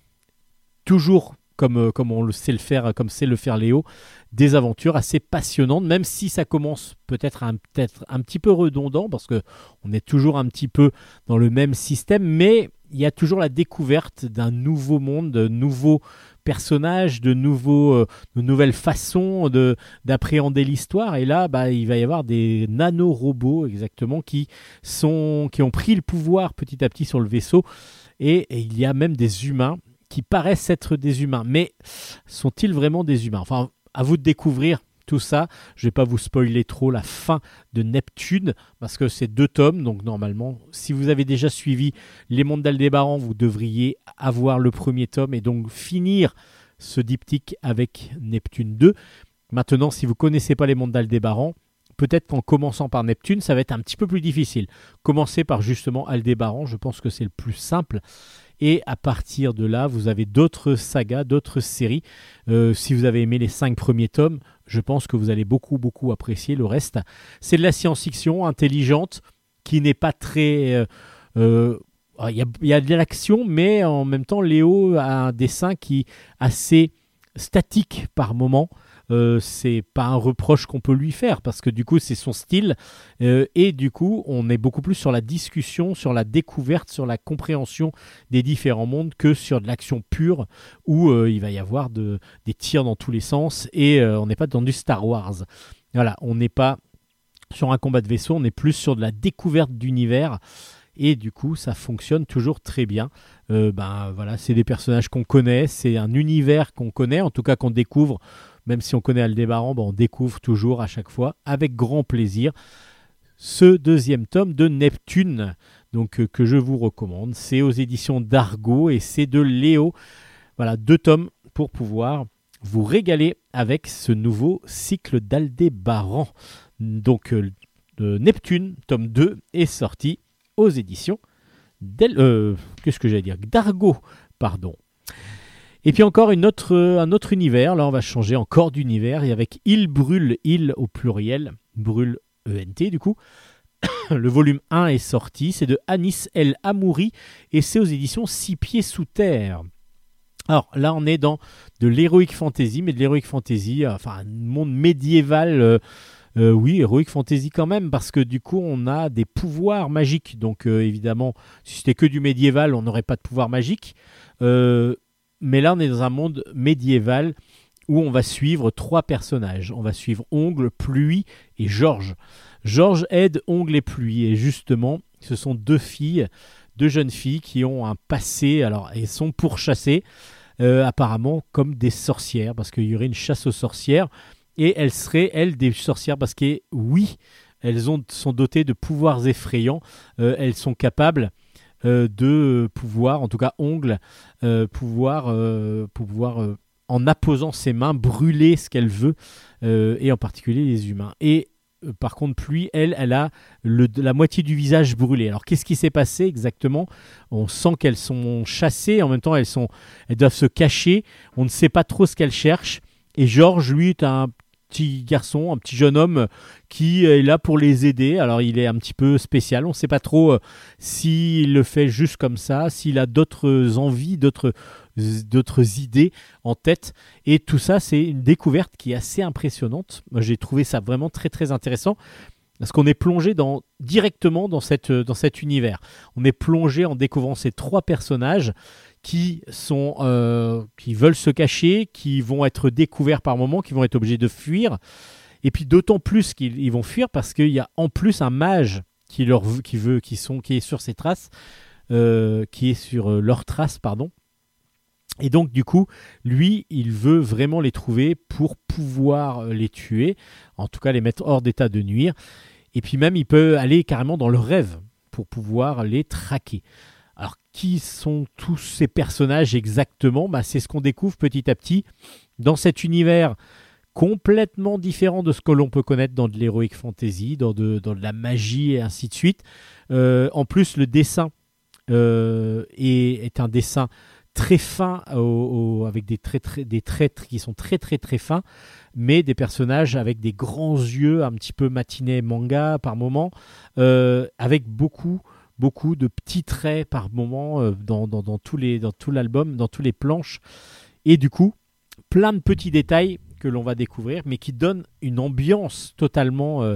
toujours comme, euh, comme on le sait le faire, comme sait le faire Léo, des aventures assez passionnantes, même si ça commence peut-être un, peut un petit peu redondant, parce que on est toujours un petit peu dans le même système, mais il y a toujours la découverte d'un nouveau monde, de nouveaux personnages, de, nouveaux, euh, nouvelles façons de, d'appréhender l'histoire. Et là, bah, il va y avoir des nanorobots exactement qui, sont, qui ont pris le pouvoir petit à petit sur le vaisseau. Et, il y a même des humains qui paraissent être des humains. Mais sont-ils vraiment des humains? Enfin, à vous de découvrir tout ça. Je vais pas vous spoiler trop la fin de Neptune parce que c'est deux tomes. Donc normalement, si vous avez déjà suivi Les Mondes d'Aldébaran, vous devriez avoir le premier tome et donc finir ce diptyque avec Neptune 2. Maintenant, si vous connaissez pas Les Mondes d'Aldébaran, peut-être qu'en commençant par Neptune, ça va être un petit peu plus difficile. Commencez par justement Aldébaran, je pense que c'est le plus simple. Et à partir de là, vous avez d'autres sagas, d'autres séries. Euh, si vous avez aimé les cinq premiers tomes, je pense que vous allez beaucoup, beaucoup apprécier le reste. C'est de la science-fiction intelligente qui n'est pas très... Euh, euh, il y, a, y, a, de l'action, mais en même temps, Léo a un dessin qui est assez statique par moment. Euh, c'est pas un reproche qu'on peut lui faire parce que du coup c'est son style euh, et du coup on est beaucoup plus sur la discussion, sur la découverte, sur la compréhension des différents mondes que sur de l'action pure où euh, il va y avoir de, des tirs dans tous les sens et on n'est pas dans du Star Wars. Voilà, on n'est pas sur un combat de vaisseau, on est plus sur de la découverte d'univers Et du coup, ça fonctionne toujours très bien. Euh, ben voilà, c'est des personnages qu'on connaît, c'est un univers qu'on connaît, en tout cas qu'on découvre, même si on connaît Aldébaran, ben on découvre toujours à chaque fois avec grand plaisir ce deuxième tome de Neptune, donc euh, que je vous recommande. C'est aux éditions d'Argo et c'est de Léo. Voilà, deux tomes pour pouvoir vous régaler avec ce nouveau cycle d'Aldébaran. Donc euh, Neptune, tome 2, est sorti aux éditions euh, D'Argo, pardon. Et puis encore un autre univers, là on va changer encore d'univers, et avec Il brûle, Il au pluriel, brûle ENT du coup. Le volume 1 est sorti, c'est de Anis El Amouri, et c'est aux éditions Six Pieds Sous Terre. Alors là, on est dans de l'héroïque fantasy, mais de l'héroïque fantasy, euh, enfin un monde médiéval. Euh, euh, oui, Heroic Fantasy quand même, parce que du coup, on a des pouvoirs magiques. Donc, évidemment, si c'était que du médiéval, on n'aurait pas de pouvoir magique. Euh, mais là, on est dans un monde médiéval où on va suivre trois personnages. On va suivre Ongle, Pluie et Georges. Georges aide Ongle et Pluie. Et justement, ce sont deux filles, deux jeunes filles qui ont un passé. Alors, elles sont pourchassées, apparemment, comme des sorcières, parce qu'il y aurait une chasse aux sorcières et elles seraient, elles, des sorcières parce que, oui, elles ont, sont dotées de pouvoirs effrayants. Euh, elles sont capables euh, de pouvoir, en tout cas ongles, euh, pouvoir, pouvoir en apposant ses mains, brûler ce qu'elle veut, et en particulier les humains. Et par contre, Pluie, elle, elle a le, la moitié du visage brûlé. Alors, qu'est-ce qui s'est passé exactement? On sent qu'elles sont chassées, en même temps, elles, sont, elles doivent se cacher. On ne sait pas trop ce qu'elles cherchent. Et Georges, lui, est un petit garçon, un petit jeune homme qui est là pour les aider. Alors il est un petit peu spécial, on ne sait pas trop euh, s'il le fait juste comme ça, s'il a d'autres envies, d'autres d'autres idées en tête. Et tout ça, c'est une découverte qui est assez impressionnante. J'ai trouvé ça vraiment très très intéressant. Parce qu'on est plongé dans, directement dans, cette, dans cet univers. On est plongé en découvrant ces trois personnages qui, sont, euh, qui veulent se cacher, qui vont être découverts par moments, qui vont être obligés de fuir. Et puis d'autant plus qu'ils vont fuir parce qu'il y a en plus un mage qui, leur, qui, veut, qui, sont, qui est sur ses traces, euh, qui est sur euh, leurs traces, pardon. Et donc du coup, lui, il veut vraiment les trouver pour pouvoir les tuer, en tout cas les mettre hors d'état de nuire. Et puis même, il peut aller carrément dans le rêve pour pouvoir les traquer. Qui sont tous ces personnages exactement bah, C'est ce qu'on découvre petit à petit dans cet univers complètement différent de ce que l'on peut connaître dans de l'heroic fantasy, dans de, la magie et ainsi de suite. Euh, en plus, le dessin euh, est, un dessin très fin, avec des traits, traits qui sont très très très fins, mais des personnages avec des grands yeux, un petit peu matinés manga par moment, euh, avec beaucoup beaucoup de petits traits par moment euh, dans, tout l'album, dans toutes les planches. Et du coup, plein de petits détails que l'on va découvrir, mais qui donnent une ambiance totalement, euh,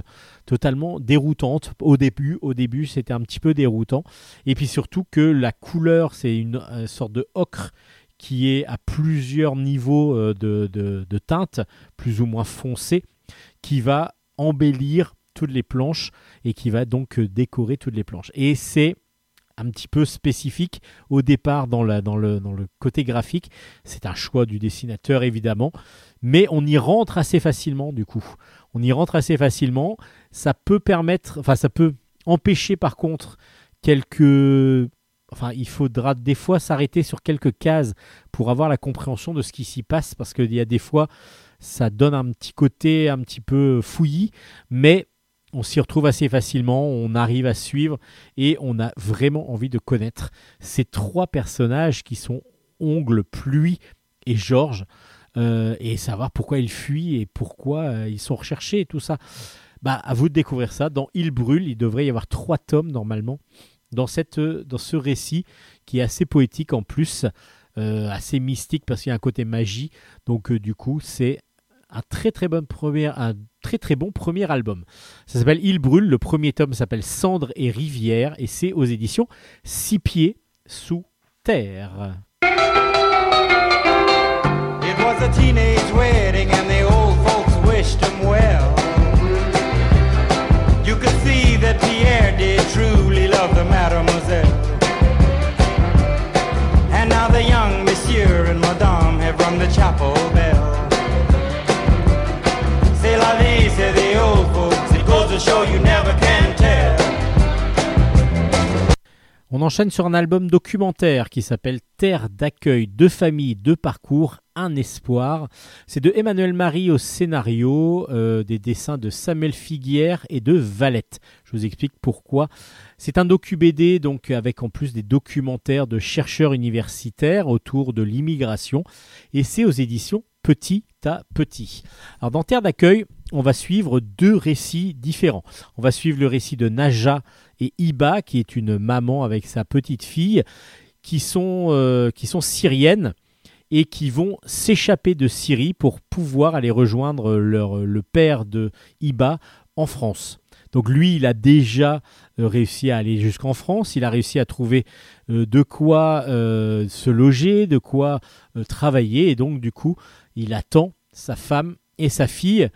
déroutante. Au début, c'était un petit peu déroutant. Et puis surtout que la couleur, c'est une, sorte de ocre qui est à plusieurs niveaux euh, de, de, de teinte, plus ou moins foncé, qui va embellir toutes les planches et qui va donc euh, décorer toutes les planches. Et c'est un petit peu spécifique au départ dans, le côté graphique. C'est un choix du dessinateur évidemment, mais on y rentre assez facilement du coup. On y rentre assez facilement. Ça peut permettre, enfin ça peut empêcher par contre quelques enfin, il faudra des fois s'arrêter sur quelques cases pour avoir la compréhension de ce qui s'y passe, parce qu'il y a des fois, ça donne un petit côté un petit peu fouillis, mais on s'y retrouve assez facilement, on arrive à suivre et on a vraiment envie de connaître ces trois personnages qui sont Ongle, Pluie et Georges euh, et savoir pourquoi ils fuient et pourquoi euh, ils sont recherchés et tout ça. Bah, à vous de découvrir ça. Dans Il brûle, il devrait y avoir trois tomes normalement dans, cette, dans ce récit qui est assez poétique en plus, euh, assez mystique parce qu'il y a un côté magie. Donc du coup, c'est un très très bon premier, un très très bon premier album. Ça s'appelle Il brûle, le premier tome s'appelle Cendres et rivières et c'est aux éditions Six pieds sous terre. It was a teenage wedding and the old folks wished him well. You could see that Pierre did truly love the mademoiselle. And now the young monsieur and madame have rung the chapel bell. On enchaîne sur un album documentaire qui s'appelle Terre d'accueil, deux familles, deux parcours, un espoir. C'est de Emmanuel Marie au scénario, euh, des dessins de Samuel Figuière et de Valette. Je vous explique pourquoi. C'est un docu-BD, donc avec en plus des documentaires de chercheurs universitaires autour de l'immigration. Et c'est aux éditions Petit à Petit. Alors dans Terre d'accueil, on va suivre deux récits différents. On va suivre le récit de Naja et Iba, qui est une maman avec sa petite fille, qui sont, euh, qui sont syriennes et qui vont s'échapper de Syrie pour pouvoir aller rejoindre leur, le père de Iba en France. Donc lui, il a déjà euh, réussi à aller jusqu'en France, il a réussi à trouver euh, de quoi se loger, de quoi travailler, et donc du coup, il attend sa femme et sa fille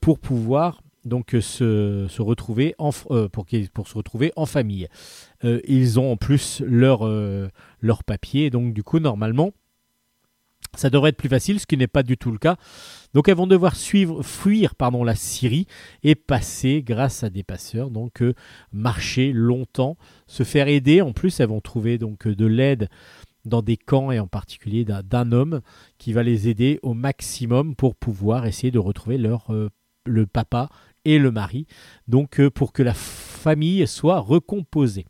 pour pouvoir donc euh, se, retrouver en, euh, pour, pour se retrouver en famille. Euh, ils ont en plus leur, leur papier, donc du coup, normalement, ça devrait être plus facile, ce qui n'est pas du tout le cas. Donc elles vont devoir suivre, fuir pardon, la Syrie et passer grâce à des passeurs, donc marcher longtemps, se faire aider. En plus, elles vont trouver donc de l'aide dans des camps et en particulier d'un, homme qui va les aider au maximum pour pouvoir essayer de retrouver leur le papa et le mari, donc euh, pour que la famille soit recomposée.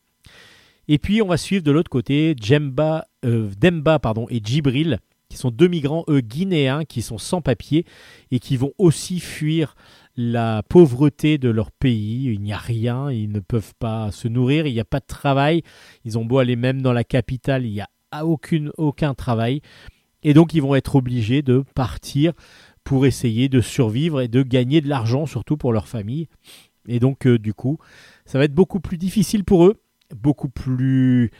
Et puis on va suivre de l'autre côté Djemba, euh, Demba pardon, et Djibril, qui sont deux migrants eux, guinéens qui sont sans papier et qui vont aussi fuir la pauvreté de leur pays. Il n'y a rien, ils ne peuvent pas se nourrir, il n'y a pas de travail. Ils ont beau aller même dans la capitale, il n'y a aucune, aucun travail. Et donc ils vont être obligés de partir pour essayer de survivre et de gagner de l'argent, surtout pour leur famille. Et donc euh, du coup, ça va être beaucoup plus difficile pour eux, beaucoup plus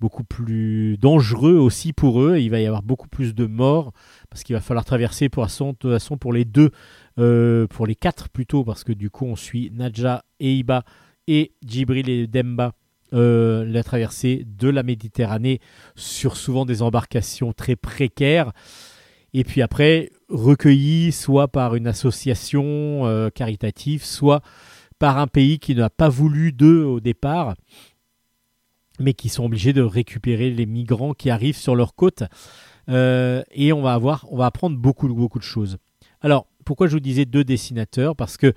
beaucoup plus dangereux aussi pour eux. Il va y avoir beaucoup plus de morts parce qu'il va falloir traverser pour, de toute façon pour les deux, euh, pour les quatre plutôt, parce que du coup on suit Nadja et Iba et Djibril et Demba. euh, la traversée de la Méditerranée sur souvent des embarcations très précaires et puis après recueillis soit par une association euh, caritative soit par un pays qui n'a pas voulu d'eux au départ mais qui sont obligés de récupérer les migrants qui arrivent sur leur côte. Euh, et on va avoir, on va apprendre beaucoup, de choses. Alors, pourquoi je vous disais deux dessinateurs? Parce que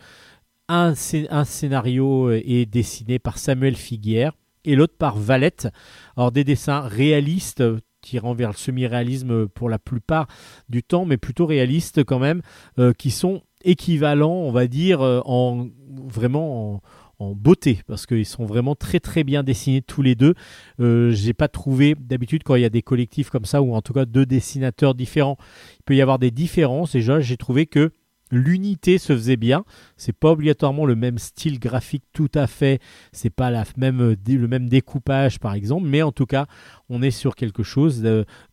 un, scé- un scénario est dessiné par Samuel Figuière et l'autre par Valette. Alors, des dessins réalistes tirant vers le semi-réalisme pour la plupart du temps, mais plutôt réalistes quand même, euh, qui sont équivalents, on va dire, euh, en vraiment en, beauté parce qu'ils sont vraiment très très bien dessinés tous les deux. Euh, j'ai pas trouvé d'habitude quand il y a des collectifs comme ça ou en tout cas deux dessinateurs différents, il peut y avoir des différences. Déjà, j'ai trouvé que l'unité se faisait bien. C'est pas obligatoirement le même style graphique tout à fait. C'est pas même le même découpage par exemple, mais en tout cas, on est sur quelque chose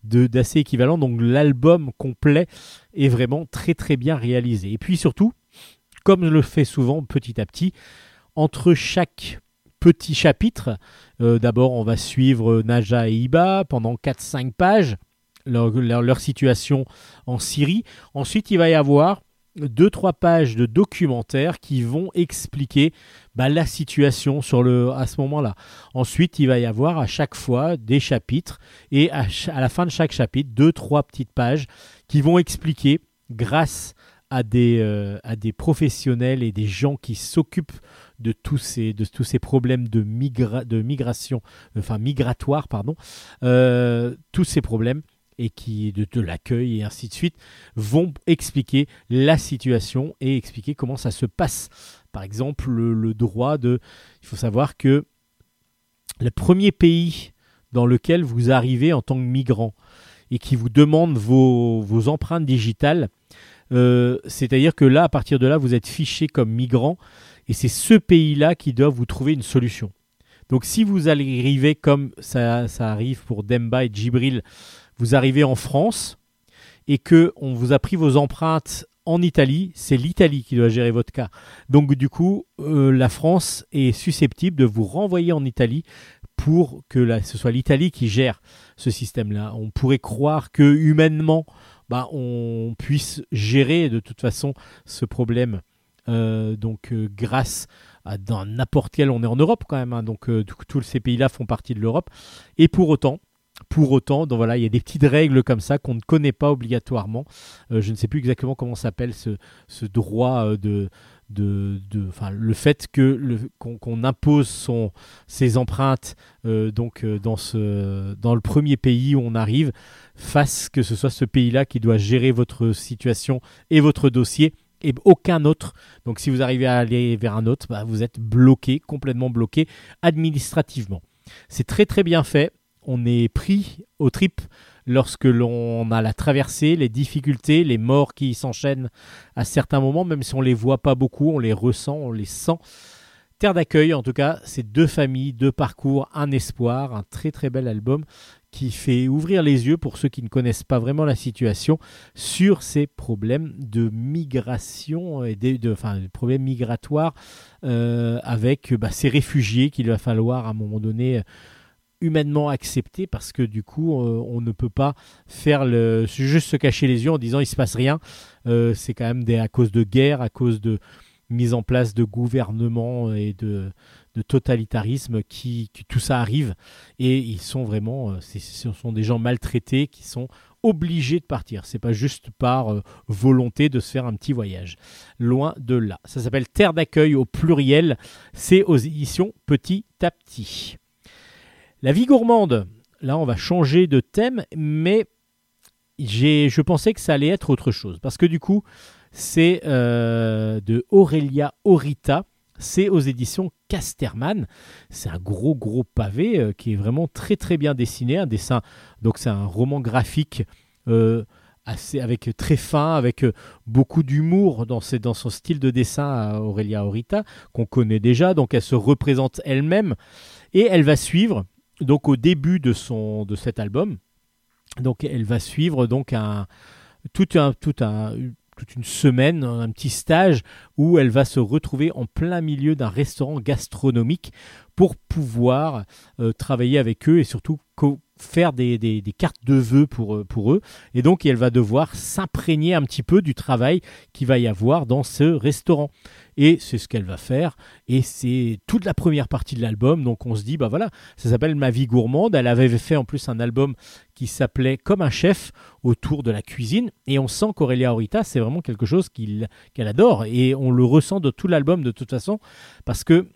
d'assez équivalent. Donc l'album complet est vraiment très très bien réalisé. Et puis surtout, comme je le fais souvent petit à petit, entre chaque petit chapitre, euh, d'abord on va suivre Naja et Iba pendant 4-5 pages, leur situation en Syrie. Ensuite il va y avoir 2-3 pages de documentaires qui vont expliquer bah, la situation sur le, à ce moment-là. Ensuite il va y avoir à chaque fois des chapitres et à, la fin de chaque chapitre, 2-3 petites pages qui vont expliquer grâce à des, euh, des professionnels et des gens qui s'occupent de tous ces, de tous ces problèmes de, migra- de migration, enfin migratoire, pardon, euh, tous ces problèmes et qui de, de l'accueil et ainsi de suite vont expliquer la situation et expliquer comment ça se passe. Par exemple, le, droit de, il faut savoir que le premier pays dans lequel vous arrivez en tant que migrant et qui vous demande vos, vos empreintes digitales, euh, c'est-à-dire que là, à partir de là, vous êtes fiché comme migrant et c'est ce pays-là qui doit vous trouver une solution. Donc si vous arrivez comme ça, ça arrive pour Demba et Djibril, vous arrivez en France et que on vous a pris vos empreintes en Italie, c'est l'Italie qui doit gérer votre cas. Donc du coup, euh, la France est susceptible de vous renvoyer en Italie pour que ce soit l'Italie qui gère ce système-là. On pourrait croire que humainement, bah, on puisse gérer de toute façon ce problème. euh, donc euh, grâce à n'importe quel, on est en Europe quand même, hein, donc tous ces pays-là font partie de l'Europe. Et pour autant, pour autant, donc voilà, il y a des petites règles comme ça qu'on ne connaît pas obligatoirement. Euh, je ne sais plus exactement comment s'appelle ce, droit euh, de, de, de- le fait que qu'on impose son, ses empreintes euh, donc dans ce, dans le premier pays où on arrive, fasse que ce soit ce pays-là qui doit gérer votre situation et votre dossier et aucun autre. Donc si vous arrivez à aller vers un autre, bah, vous êtes bloqué, complètement bloqué administrativement. C'est très très bien fait. On est pris au trip lorsque l'on a la traversée, les difficultés, les morts qui s'enchaînent à certains moments, même si on les voit pas beaucoup, on les ressent, on les sent. Terre d'accueil, en tout cas, c'est deux familles, deux parcours, un espoir, un très très bel album qui fait ouvrir les yeux pour ceux qui ne connaissent pas vraiment la situation sur ces problèmes de migration et de, enfin, problèmes migratoires euh, avec bah, ces réfugiés qu'il va falloir à un moment donné humainement accepter parce que du coup euh, on ne peut pas faire le juste se cacher les yeux en disant il se passe rien. Euh, c'est quand même à cause de guerre à cause de mise en place de gouvernements et de, totalitarisme qui, tout ça arrive. Et ils sont vraiment euh, ce sont des gens maltraités qui sont obligés de partir. C'est pas juste par volonté de se faire un petit voyage. Loin de là. Ça s'appelle terre d'accueil au pluriel. C'est aux éditions petit à petit la vie gourmande. Là on va changer de thème mais je pensais que ça allait être autre chose. Parce que du coup c'est euh, de Aurélia Orita c'est aux éditions Casterman. C'est un gros gros pavé euh, qui est vraiment très très bien dessiné. Un dessin donc c'est un roman graphique euh, assez avec très fin avec beaucoup d'humour dans, dans son style de dessin à Aurélia Orita qu'on connaît déjà. Donc elle se représente elle-même. Et elle va suivre donc au début de son de cet album donc elle va suivre donc un tout un tout un toute une semaine, un petit stage où elle va se retrouver en plein milieu d'un restaurant gastronomique pour pouvoir euh, travailler avec eux et surtout faire des, cartes de vœux pour, eux- pour eux. Et donc elle va devoir s'imprégner un petit peu du travail qu'il va y avoir dans ce restaurant. Et c'est ce qu'elle va faire. Et c'est toute la première partie de l'album. Donc on se dit, bah voilà, ça s'appelle Ma vie gourmande. Elle avait fait en plus un album qui s'appelait Comme un chef autour de la cuisine. Et on sent qu'Aurélia Aurita, c'est vraiment quelque chose qu'elle adore. Et on le ressent de tout l'album de toute façon. Parce que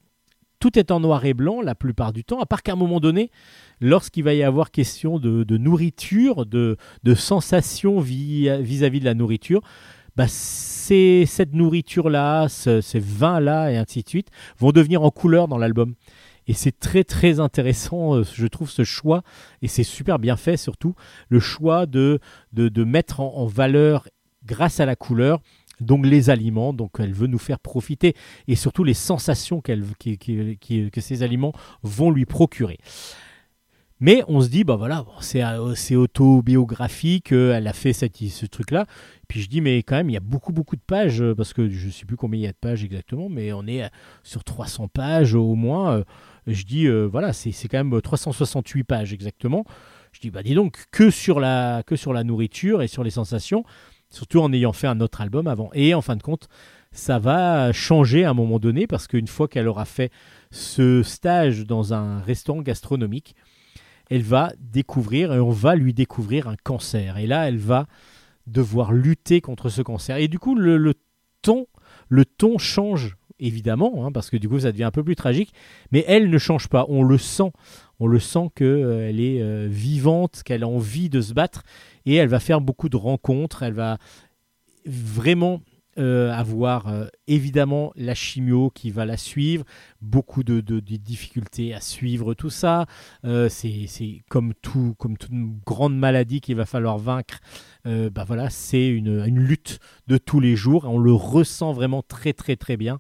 tout est en noir et blanc la plupart du temps, à part qu'à un moment donné, lorsqu'il va y avoir question de, nourriture, de, de sensations vi- vis-à-vis de la nourriture, bah, cette nourriture-là, ce- ces vins-là et ainsi de suite vont devenir en couleur dans l'album. Et c'est très très intéressant, euh, je trouve, ce choix, et c'est super bien fait surtout, le choix de, de, mettre en, valeur, grâce à la couleur, donc les aliments, donc elle veut nous faire profiter, et surtout les sensations que ces aliments vont lui procurer. Mais on se dit, bah voilà, c'est, euh, c'est autobiographique, euh, elle a fait ce truc-là. Puis je dis, mais quand même, il y a beaucoup, beaucoup de pages, euh, parce que je ne sais plus combien il y a de pages exactement, mais on est sur 300 pages au moins. je dis, voilà, c'est, c'est quand même 368 pages exactement. Je dis, bah dis donc, que sur, la, que sur la nourriture et sur les sensations, surtout en ayant fait un autre album avant. Et en fin de compte, ça va changer à un moment donné, parce qu'une fois qu'elle aura fait ce stage dans un restaurant gastronomique, elle va découvrir et on va lui découvrir un cancer. Et là, elle va devoir lutter contre ce cancer. Et du coup, le, ton, change évidemment, hein, parce que du coup, ça devient un peu plus tragique. Mais elle ne change pas. On le sent. On le sent qu'elle est euh, vivante, qu'elle a envie de se battre, et elle va faire beaucoup de rencontres. Elle va vraiment euh, avoir euh, évidemment la chimio qui va la suivre, beaucoup de, difficultés à suivre tout ça. Euh, c'est comme tout, comme toute grande maladie qu'il va falloir vaincre. Euh, bah voilà, c'est une, une lutte de tous les jours. On le ressent vraiment très très très bien.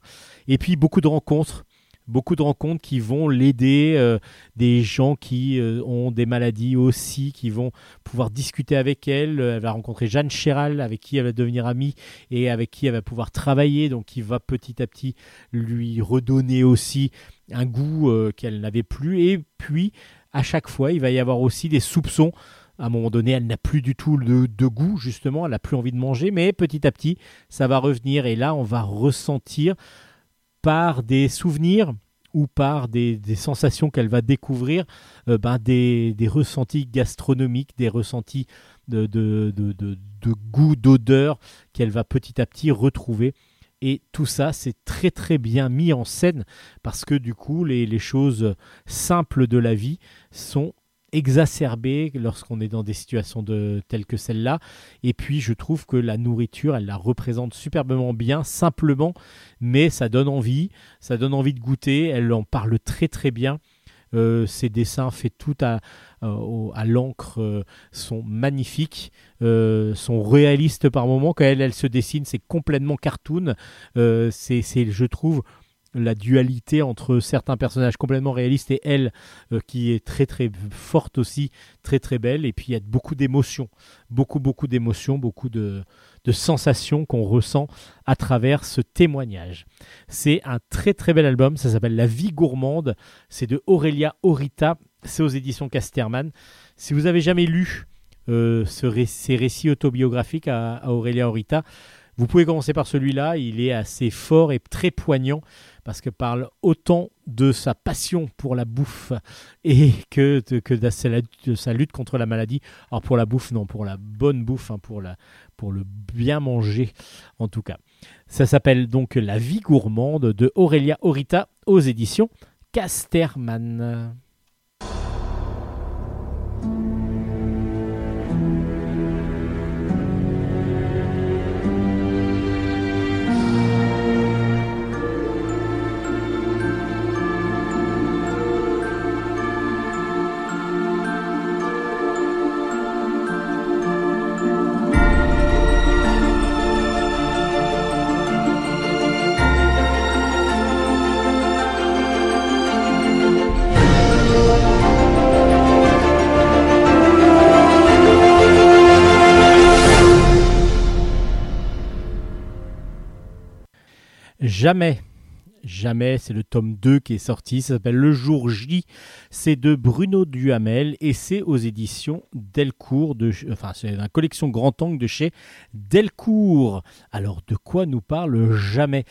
Et puis beaucoup de rencontres. Beaucoup de rencontres qui vont l'aider, euh, des gens qui euh, ont des maladies aussi, qui vont pouvoir discuter avec elle. Elle va rencontrer Jeanne Chéral, avec qui elle va devenir amie et avec qui elle va pouvoir travailler, donc qui va petit à petit lui redonner aussi un goût euh, qu'elle n'avait plus. Et puis, à chaque fois, il va y avoir aussi des soupçons À un moment donné, elle n'a plus du tout de, de goût, justement, elle n'a plus envie de manger, mais petit à petit, ça va revenir et là, on va ressentir par des souvenirs ou par des, sensations qu'elle va découvrir, euh, ben, des, ressentis gastronomiques, des ressentis de, goût, d'odeur qu'elle va petit à petit retrouver. Et tout ça, c'est très très bien mis en scène parce que du coup, les choses simples de la vie sont exacerbées lorsqu'on est dans des situations de, telles que celle-là. Et puis, je trouve que la nourriture, elle la représente superbement bien, simplement, mais ça donne envie, ça donne envie de goûter. Elle en parle très très bien. Euh, ses dessins faits tout à, euh, à l'encre euh, sont magnifiques, sont réalistes par moments. Quand elle, elle se dessine, c'est complètement cartoon. C'est, je trouve, la dualité entre certains personnages complètement réalistes et elle euh, qui est très très forte aussi, très très belle. Et puis il y a beaucoup d'émotions, beaucoup beaucoup d'émotions, beaucoup de, sensations qu'on ressent à travers ce témoignage. C'est un très très bel album, ça s'appelle La vie gourmande, c'est de Aurélia Orita, c'est aux éditions Casterman. Si vous avez jamais lu euh, ces récits autobiographiques à, à Aurélia Orita, vous pouvez commencer par celui-là, il est assez fort et très poignant parce que parle autant de sa passion pour la bouffe et que, de, de, sa, lutte contre la maladie. Alors pour la bouffe, non, pour la bonne bouffe, hein, pour, le bien manger en tout cas. Ça s'appelle donc La vie gourmande de Aurélia Orita aux éditions Casterman. Jamais, jamais, c'est le tome 2 qui est sorti, ça s'appelle Le jour J, c'est de Bruno Duhamel et c'est aux éditions Delcourt, de, enfin c'est la collection Grand Angle de chez Delcourt. Alors de quoi nous parle Jamais?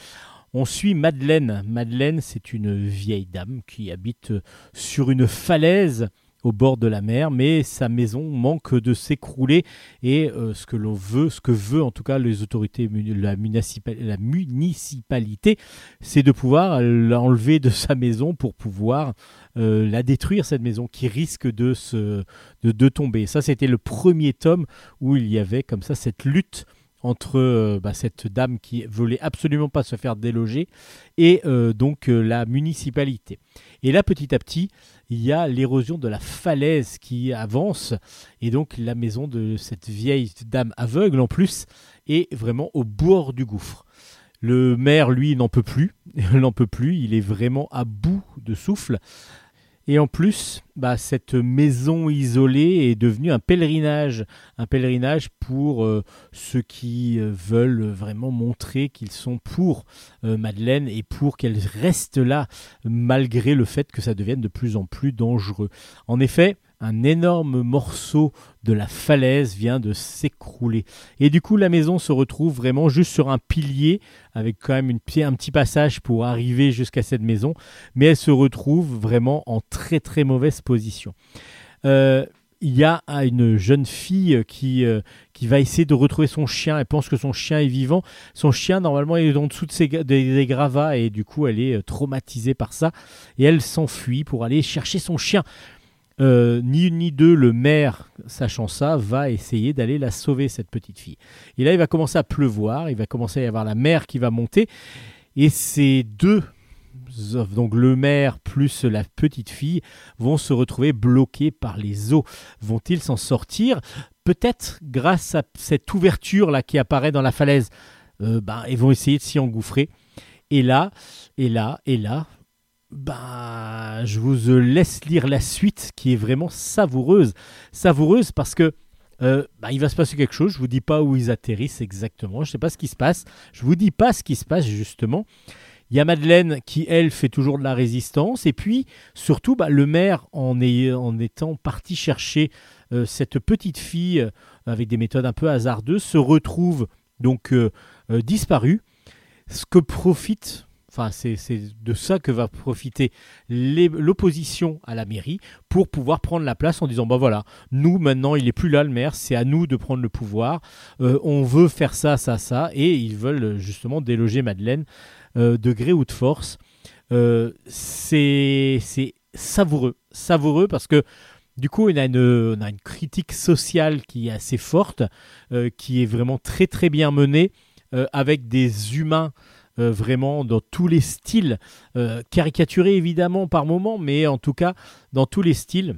On suit Madeleine. Madeleine, c'est une vieille dame qui habite sur une falaise au bord de la mer, mais sa maison manque de s'écrouler et euh, ce que l'on veut, ce que veut en tout cas les autorités, la, municipa- la municipalité, c'est de pouvoir l'enlever de sa maison pour pouvoir euh, la détruire cette maison qui risque de se de, tomber. Ça, c'était le premier tome où il y avait comme ça cette lutte entre euh, bah, cette dame qui voulait absolument pas se faire déloger et donc la municipalité. Et là, petit à petit, il y a l'érosion de la falaise qui avance et donc la maison de cette vieille dame aveugle en plus est vraiment au bord du gouffre. Le maire, lui, n'en peut plus, n'en peut plus, il est vraiment à bout de souffle. Et en plus, bah, cette maison isolée est devenue un pèlerinage, un pèlerinage pour euh, ceux qui euh, veulent vraiment montrer qu'ils sont pour euh, Madeleine et pour qu'elle reste là malgré le fait que ça devienne de plus en plus dangereux. En effet, un énorme morceau de la falaise vient de s'écrouler. Et du coup, la maison se retrouve vraiment juste sur un pilier, avec quand même un petit passage pour arriver jusqu'à cette maison, mais elle se retrouve vraiment en très très mauvaise position. Euh, il y a ah, une jeune fille qui, euh, qui va essayer de retrouver son chien. Elle pense que son chien est vivant. Son chien, normalement, est en dessous de des gravats et du coup, elle est euh, traumatisée par ça. Et elle s'enfuit pour aller chercher son chien. Euh, ni une ni deux, le maire, sachant ça, va essayer d'aller la sauver, cette petite fille. Et là, il va commencer à pleuvoir, il va commencer à y avoir la mer qui va monter, et ces deux, donc le maire plus la petite fille, vont se retrouver bloqués par les eaux. Vont-ils s'en sortir? Peut-être grâce à cette ouverture-là qui apparaît dans la falaise. Euh, ben, ils vont essayer de s'y engouffrer. Et là, et là, et là, bah, je vous euh, laisse lire la suite qui est vraiment savoureuse. Savoureuse parce que euh, bah, il va se passer quelque chose. Je vous dis pas où ils atterrissent exactement. Je sais pas ce qui se passe. Je vous dis pas ce qui se passe justement. Il y a Madeleine qui, elle, fait toujours de la résistance. Et puis, surtout, bah, le maire, en, étant parti chercher euh, cette petite fille, avec des méthodes un peu hasardeuses, se retrouve donc disparue. Ce que profite, enfin c'est de ça que va profiter l'opposition à la mairie pour pouvoir prendre la place en disant bah voilà, nous maintenant il est plus là le maire, c'est à nous de prendre le pouvoir. Euh, on veut faire ça, ça, ça, et ils veulent justement déloger Madeleine euh, de gré ou de force. Euh, c'est savoureux, savoureux parce que du coup, on a une, on a une critique sociale qui est assez forte, qui est vraiment très très bien menée, avec des humains euh, vraiment dans tous les styles, euh, caricaturés évidemment par moments, mais en tout cas dans tous les styles.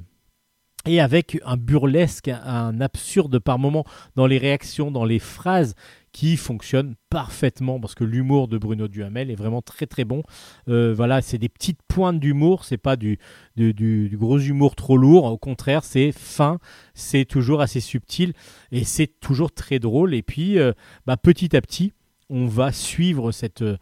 Et avec un burlesque, un absurde par moments dans les réactions, dans les phrases qui fonctionnent parfaitement parce que l'humour de Bruno Duhamel est vraiment très très bon. Euh, voilà, c'est des petites pointes d'humour, c'est pas du, gros humour trop lourd. Au contraire, c'est fin, c'est toujours assez subtil et c'est toujours très drôle. Et puis, bah, petit à petit, on va suivre cette, euh,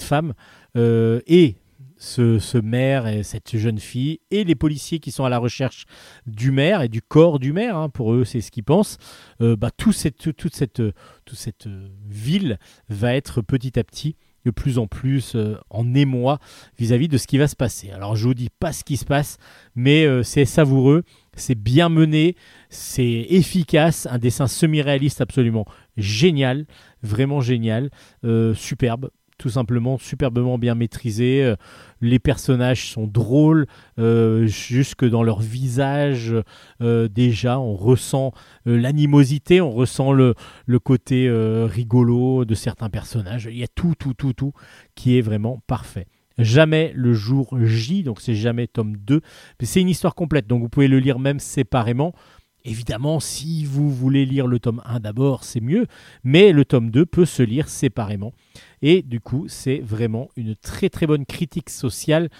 femme euh, et ce, maire et cette jeune fille et les policiers qui sont à la recherche du maire et du corps du maire. hein, pour eux, c'est ce qu'ils pensent. Euh, bah, cette, toute cette, ville va être petit à petit de plus en plus en émoi vis-à-vis de ce qui va se passer. Alors je vous dis pas ce qui se passe, mais c'est savoureux, c'est bien mené, c'est efficace, un dessin semi-réaliste absolument génial, vraiment génial, euh, superbe. Tout simplement superbement bien maîtrisé. Euh, Les personnages sont drôles, euh, jusque dans leur visage. déjà, on ressent l'animosité, on ressent le, le côté rigolo de certains personnages. Il y a tout, tout, tout, tout qui est vraiment parfait. Jamais le jour J, donc c'est jamais tome 2, mais c'est une histoire complète, donc vous pouvez le lire même séparément. Évidemment, si vous voulez lire le tome 1 d'abord, c'est mieux, mais le tome 2 peut se lire séparément. Et du coup, c'est vraiment une très très bonne critique sociale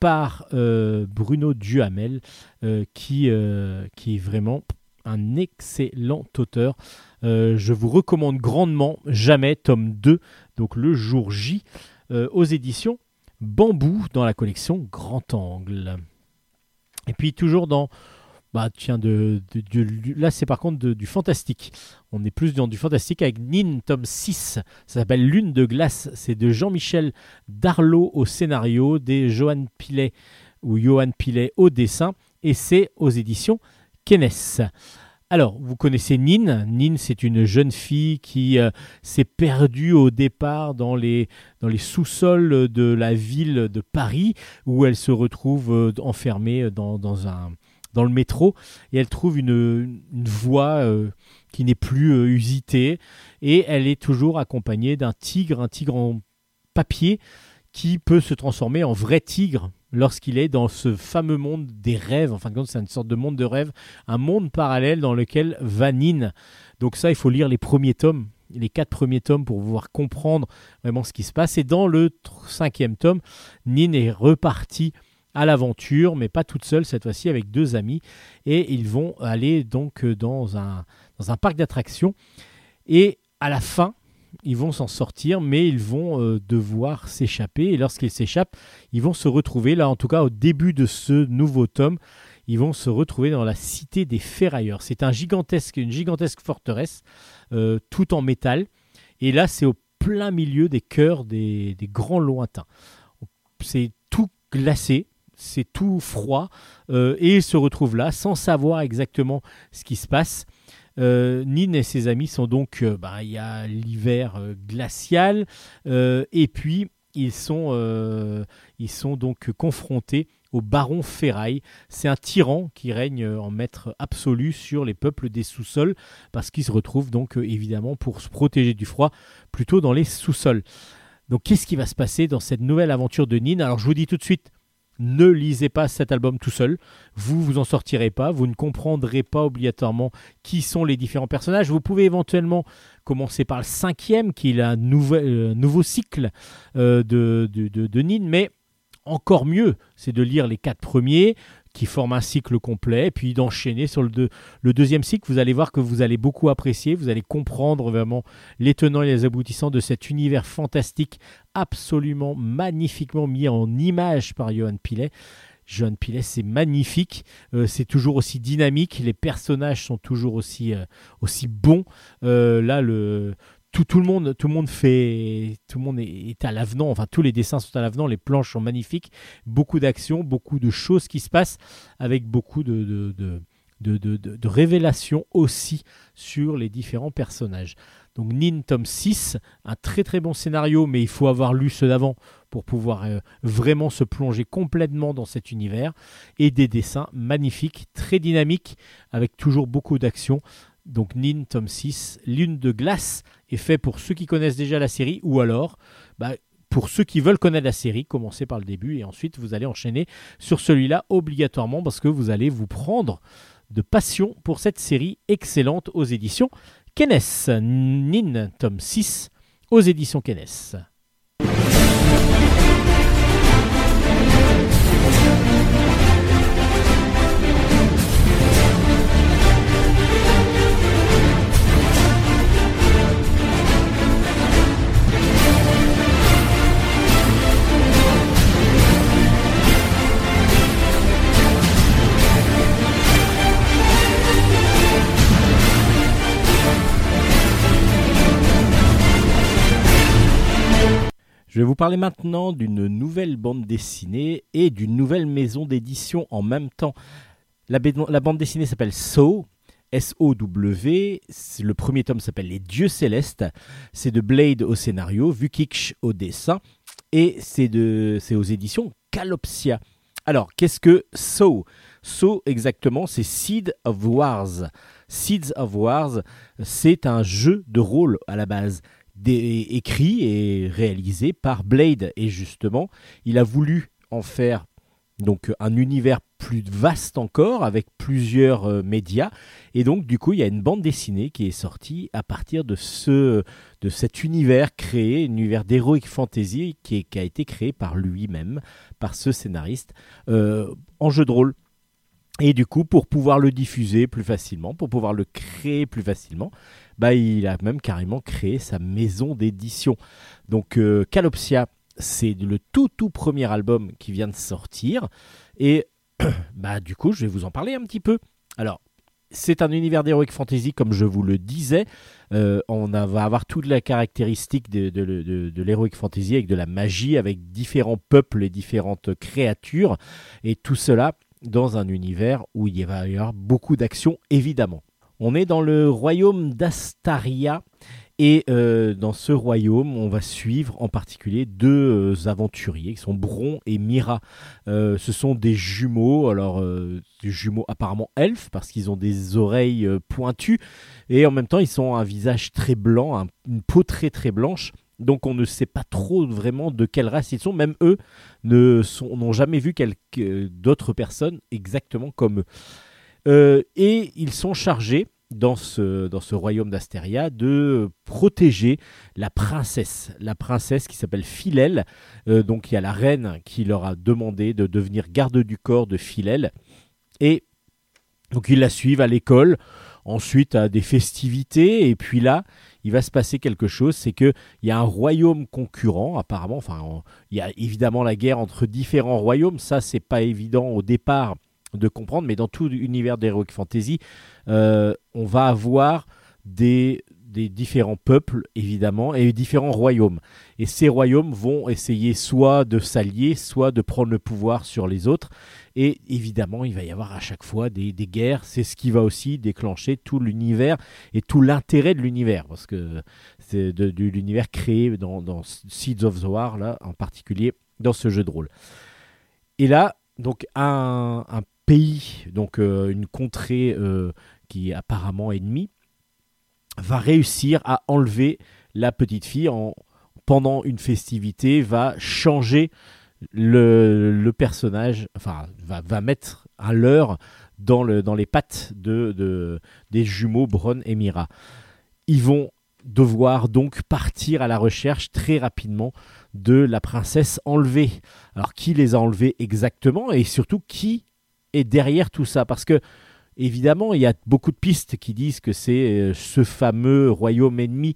par euh, Bruno Duhamel, euh, qui, euh, qui est vraiment un excellent auteur. Je vous recommande grandement Jamais, tome 2, donc le jour J, aux éditions Bambou dans la collection Grand Angle. Et puis toujours dans... Bah tiens, de, là c'est par contre du fantastique. On est plus dans du fantastique avec Nin, tome 6. Ça s'appelle Lune de glace. C'est de Jean-Michel Darlot au scénario, des Johan Pilet ou Johan Pilet au dessin. Et c'est aux éditions Kenes. Alors, vous connaissez Nin. Nin, c'est une jeune fille qui euh, s'est perdue au départ dans les, sous-sols de la ville de Paris, où elle se retrouve euh, enfermée dans, le métro, et elle trouve une, voie euh, qui n'est plus usitée, et elle est toujours accompagnée d'un tigre, un tigre en papier, qui peut se transformer en vrai tigre lorsqu'il est dans ce fameux monde des rêves. En fin de compte, c'est une sorte de monde de rêve, un monde parallèle dans lequel va Nin. Donc ça, il faut lire les premiers tomes, les quatre premiers tomes pour pouvoir comprendre vraiment ce qui se passe. Et dans le cinquième tome, Nin est reparti à l'aventure, mais pas toute seule cette fois-ci, avec deux amis. Et ils vont aller donc euh, dans un, dans un parc d'attractions. Et à la fin, ils vont s'en sortir, mais ils vont euh, devoir s'échapper. Et lorsqu'ils s'échappent, ils vont se retrouver, là en tout cas au début de ce nouveau tome, ils vont se retrouver dans la cité des ferrailleurs. C'est une gigantesque forteresse, euh, tout en métal. Et là, c'est au plein milieu des cœurs des, des grands lointains. C'est tout glacé, c'est tout froid, euh, et ils se retrouvent là sans savoir exactement ce qui se passe. Euh, Nin et ses amis sont donc, euh, bah, il y a l'hiver euh, glacial, et puis ils sont, ils sont donc confrontés au baron Ferraille. C'est un tyran qui règne en maître absolu sur les peuples des sous-sols, parce qu'il se retrouve donc évidemment pour se protéger du froid plutôt dans les sous-sols. Donc qu'est-ce qui va se passer dans cette nouvelle aventure de Nin? Alors je vous dis tout de suite, ne lisez pas cet album tout seul. Vous vous en sortirez pas. Vous ne comprendrez pas obligatoirement qui sont les différents personnages. Vous pouvez éventuellement commencer par le cinquième, qui est un nouvel, euh, nouveau cycle euh, de, de, de, de Nin, mais encore mieux, c'est de lire les quatre premiers qui forment un cycle complet, puis d'enchaîner sur le, deux- le deuxième cycle. Vous allez voir que vous allez beaucoup apprécier, vous allez comprendre vraiment les tenants et les aboutissants de cet univers fantastique absolument magnifiquement mis en image par Johan Pilet. Johan Pilet, c'est magnifique, euh, c'est toujours aussi dynamique, les personnages sont toujours aussi, euh, bons. Euh, là, le, tout, le monde, fait, tout le monde est, à l'avenant. Enfin, tous les dessins sont à l'avenant. Les planches sont magnifiques. Beaucoup d'actions, beaucoup de choses qui se passent, avec beaucoup de révélations aussi sur les différents personnages. Donc Nin tome 6, un très très bon scénario, mais il faut avoir lu ceux d'avant pour pouvoir euh, vraiment se plonger complètement dans cet univers. Et des dessins magnifiques, très dynamiques, avec toujours beaucoup d'action. Donc Nin tome 6, Lune de glace est fait pour ceux qui connaissent déjà la série, ou alors bah, pour ceux qui veulent connaître la série, commencez par le début et ensuite vous allez enchaîner sur celui-là obligatoirement parce que vous allez vous prendre de passion pour cette série excellente aux éditions Kenes. Nin, tome 6, aux éditions Kenes. Je vais vous parler maintenant d'une nouvelle bande dessinée et d'une nouvelle maison d'édition en même temps. La, ba- la bande dessinée s'appelle So, S-O-W. Le premier tome s'appelle Les Dieux Célestes. C'est de Blade au scénario, Vukich au dessin. Et c'est de- aux éditions Calopsia. Alors, qu'est-ce que So So, exactement, c'est Seed of Wars. Seeds of Wars, c'est un jeu de rôle à la base écrit et réalisé par Blade. Et justement, il a voulu en faire donc un univers plus vaste encore avec plusieurs euh, médias. Et donc, du coup, il y a une bande dessinée qui est sortie à partir de, ce, de cet univers créé, un univers d'heroic fantasy qui a été créé par lui-même, par ce scénariste, euh, en jeu de rôle. Et du coup, pour pouvoir le diffuser plus facilement, pour pouvoir le créer plus facilement, bah, il a même carrément créé sa maison d'édition. Donc euh, Calopsia, c'est le tout tout premier album qui vient de sortir. Et bah, du coup, je vais vous en parler un petit peu. Alors, c'est un univers d'Heroic Fantasy, comme je vous le disais. Euh, on va avoir toute la caractéristique de l'Heroic Fantasy avec de la magie, avec différents peuples et différentes créatures. Et tout cela dans un univers où il va y avoir beaucoup d'actions, évidemment. On est dans le royaume d'Astaria. Et euh, dans ce royaume, on va suivre en particulier deux euh, aventuriers qui sont Bron et Mira. Euh, ce sont des jumeaux, alors des jumeaux apparemment elfes parce qu'ils ont des oreilles pointues et en même temps ils ont un visage très blanc, un- une peau très très blanche. Donc on ne sait pas trop vraiment de quelle race ils sont. Même eux ne n'ont jamais vu d'autres personnes exactement comme eux. Euh, et ils sont chargés dans ce, royaume d'Astéria de protéger la princesse, la princesse qui s'appelle Philelle. Euh, donc il y a la reine qui leur a demandé de devenir garde du corps de Philelle. Et donc ils la suivent à l'école, ensuite à des festivités, et puis là, il va se passer quelque chose, c'est que il y a un royaume concurrent apparemment. Enfin, en- il y a évidemment la guerre entre différents royaumes. Ça, c'est pas évident au départ de comprendre, mais dans tout l'univers d'Heroic Fantasy, euh, on va avoir des, des différents peuples, évidemment, et différents royaumes. Et ces royaumes vont essayer soit de s'allier, soit de prendre le pouvoir sur les autres. Et évidemment, il va y avoir à chaque fois des, guerres. C'est ce qui va aussi déclencher tout l'univers et tout l'intérêt de l'univers. Parce que c'est de, l'univers créé dans, Seeds of the War, là, en particulier dans ce jeu de rôle. Et là, donc, un, un pays, donc euh, une contrée euh, qui est apparemment ennemie, va réussir à enlever la petite fille en, pendant une festivité, va changer le, le personnage, enfin, va, va mettre un leurre dans, le, dans les pattes de, de- des jumeaux Bron et Mira. Ils vont devoir donc partir à la recherche très rapidement de la princesse enlevée. Alors, qui les a enlevés exactement et surtout qui est derrière tout ça? Parce que Évidemment, il y a beaucoup de pistes qui disent que c'est euh, ce fameux royaume ennemi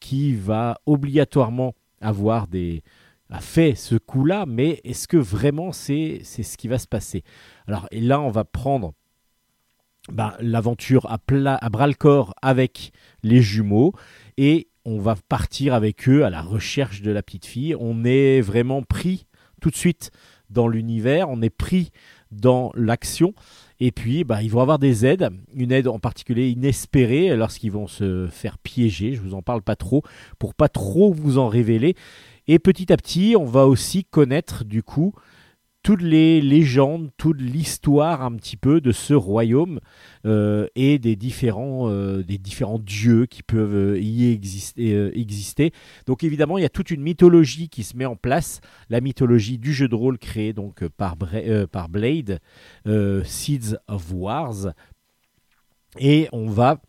qui va obligatoirement avoir des, a fait ce coup-là, mais est-ce que vraiment c'est ce qui va se passer? Alors, et là, on va prendre ben, l'aventure à, à bras-le-corps avec les jumeaux et on va partir avec eux à la recherche de la petite fille. On est vraiment pris tout de suite dans l'univers, on est pris dans l'action. Et puis, bah, ils vont avoir des aides, une aide en particulier inespérée lorsqu'ils vont se faire piéger. Je vous en parle pas trop pour pas trop vous en révéler. Et petit à petit, on va aussi connaître du coup toutes les légendes, toute l'histoire un petit peu de ce royaume euh, et des différents, euh, des différents dieux qui peuvent euh, y exister. Donc évidemment, il y a toute une mythologie qui se met en place, la mythologie du jeu de rôle créé donc par, Blade, Seeds of Wars, et on va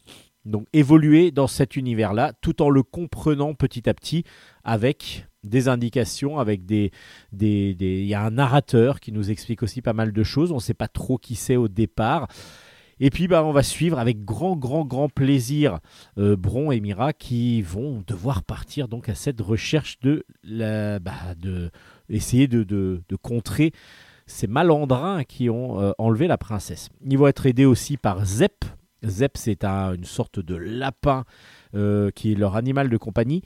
donc évoluer dans cet univers-là, tout en le comprenant petit à petit avec des indications, avec des, des, il y a un narrateur qui nous explique aussi pas mal de choses. On ne sait pas trop qui c'est au départ. Et puis bah, on va suivre avec grand grand grand plaisir euh, Bron et Mira qui vont devoir partir donc à cette recherche de, la, bah, de essayer de, de, de contrer ces malandrins qui ont euh, enlevé la princesse. Ils vont être aidés aussi par Zep. Zep c'est un- une sorte de lapin euh, qui est leur animal de compagnie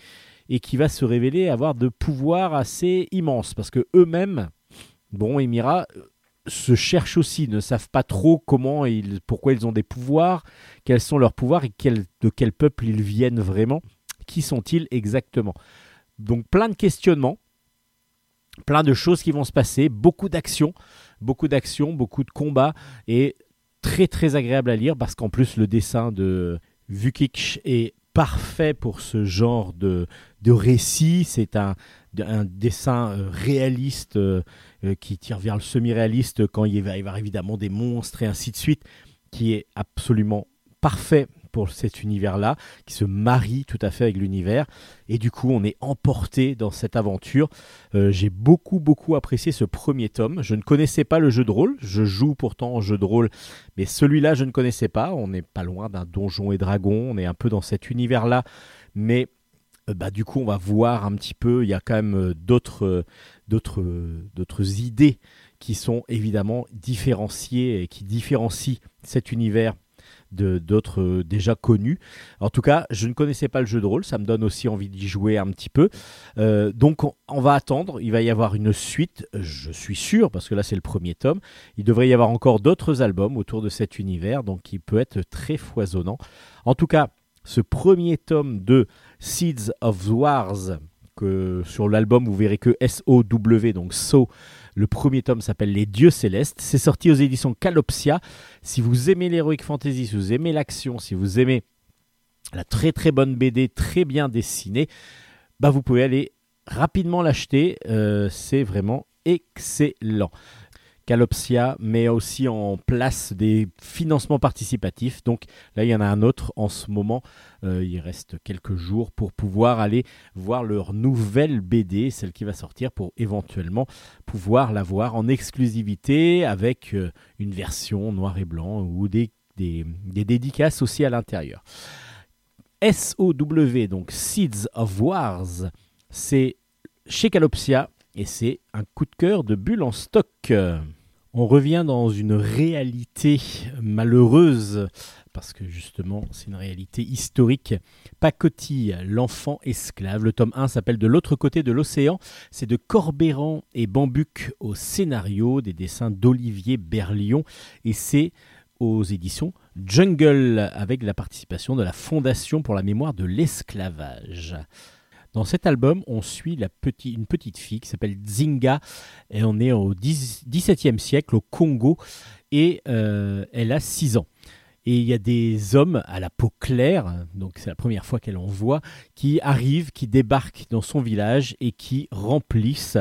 et qui va se révéler avoir de pouvoirs assez immenses parce que eux-mêmes, Bron et Mira, euh, se cherchent aussi, ne savent pas trop comment ils, pourquoi ils ont des pouvoirs, quels sont leurs pouvoirs et de quel peuple ils viennent vraiment, qui sont-ils exactement. Donc plein de questionnements, plein de choses qui vont se passer, beaucoup d'actions, beaucoup d'actions, beaucoup de combats et très très agréable à lire parce qu'en plus le dessin de Vukic est parfait pour ce genre de, de récit. C'est un, un dessin euh, réaliste euh, euh, qui tire vers le semi-réaliste quand il va y avoir évidemment des monstres et ainsi de suite, qui est absolument parfait pour cet univers-là, qui se marie tout à fait avec l'univers. Et du coup, on est emporté dans cette aventure. Euh, J'ai beaucoup, beaucoup apprécié ce premier tome. Je ne connaissais pas le jeu de rôle. Je joue pourtant en jeu de rôle, mais celui-là, je ne connaissais pas. On n'est pas loin d'un donjon et dragon. On est un peu dans cet univers-là. Mais euh, bah, du coup, on va voir un petit peu. Il y a quand même euh, d'autres, idées qui sont évidemment différenciées et qui différencient cet univers d'autres euh, déjà connus. En tout cas, je ne connaissais pas le jeu de rôle, ça me donne aussi envie d'y jouer un petit peu. Euh, donc on, va attendre, il va y avoir une suite, je suis sûr, parce que là c'est le premier tome. Il devrait y avoir encore d'autres albums autour de cet univers, donc il peut être très foisonnant. En tout cas, ce premier tome de Seeds of Wars, que sur l'album vous verrez que S-O-W, donc So, le premier tome s'appelle Les Dieux Célestes. C'est sorti aux éditions Calopsia. Si vous aimez l'Heroic Fantasy, si vous aimez l'action, si vous aimez la très très bonne BD, très bien dessinée, bah vous pouvez aller rapidement l'acheter. Euh, c'est vraiment excellent. Calopsia met aussi en place des financements participatifs. Donc là, il y en a un autre en ce moment. Euh, il reste quelques jours pour pouvoir aller voir leur nouvelle BD, celle qui va sortir, pour éventuellement pouvoir la voir en exclusivité avec euh, une version noir et blanc ou des, des, des dédicaces aussi à l'intérieur. SOW, donc Seeds of Wars, c'est chez Calopsia et c'est un coup de cœur de bulle en stock. On revient dans une réalité malheureuse, parce que justement c'est une réalité historique. Pacotille, l'enfant esclave. Le tome 1 s'appelle De l'autre côté de l'océan. C'est de Corbéran et Bambuc au scénario, des dessins d'Olivier Berlion. Et c'est aux éditions Jungle, avec la participation de la Fondation pour la mémoire de l'esclavage. Dans cet album, on suit une petite fille qui s'appelle Zinga, et on est au 10 XVIIe siècle, au Congo, et euh, elle a 6 ans. Et il y a des hommes à la peau claire, donc c'est la première fois qu'elle en voit, qui arrivent, qui débarquent dans son village et qui remplissent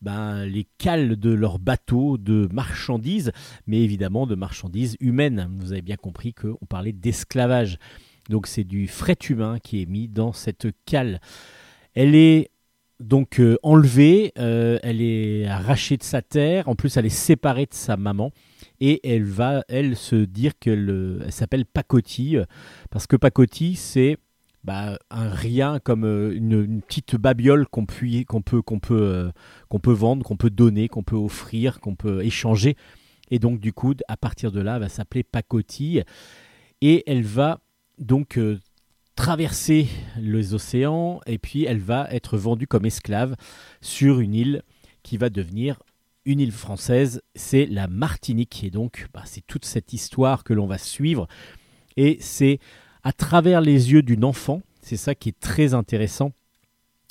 ben, les cales de leurs bateaux de marchandises, mais évidemment de marchandises humaines. Vous avez bien compris qu'on parlait d'esclavage. Donc c'est du fret humain qui est mis dans cette cale. Elle est donc euh, enlevée, euh, elle est arrachée de sa terre, en plus elle est séparée de sa maman et elle va, elle, se dire qu'elle euh, elle s'appelle Pacotille, parce que Pacotille, c'est bah, un rien comme une, petite babiole qu'on peut, qu'on peut, qu'on peut, vendre, qu'on peut donner, qu'on peut offrir, qu'on peut échanger. Et donc, du coup, à partir de là, elle va s'appeler pacotille. Et elle va donc traverser les océans et puis elle va être vendue comme esclave sur une île qui va devenir une île française, c'est la Martinique. Et donc, bah, c'est toute cette histoire que l'on va suivre. Et c'est à travers les yeux d'une enfant, c'est ça qui est très intéressant,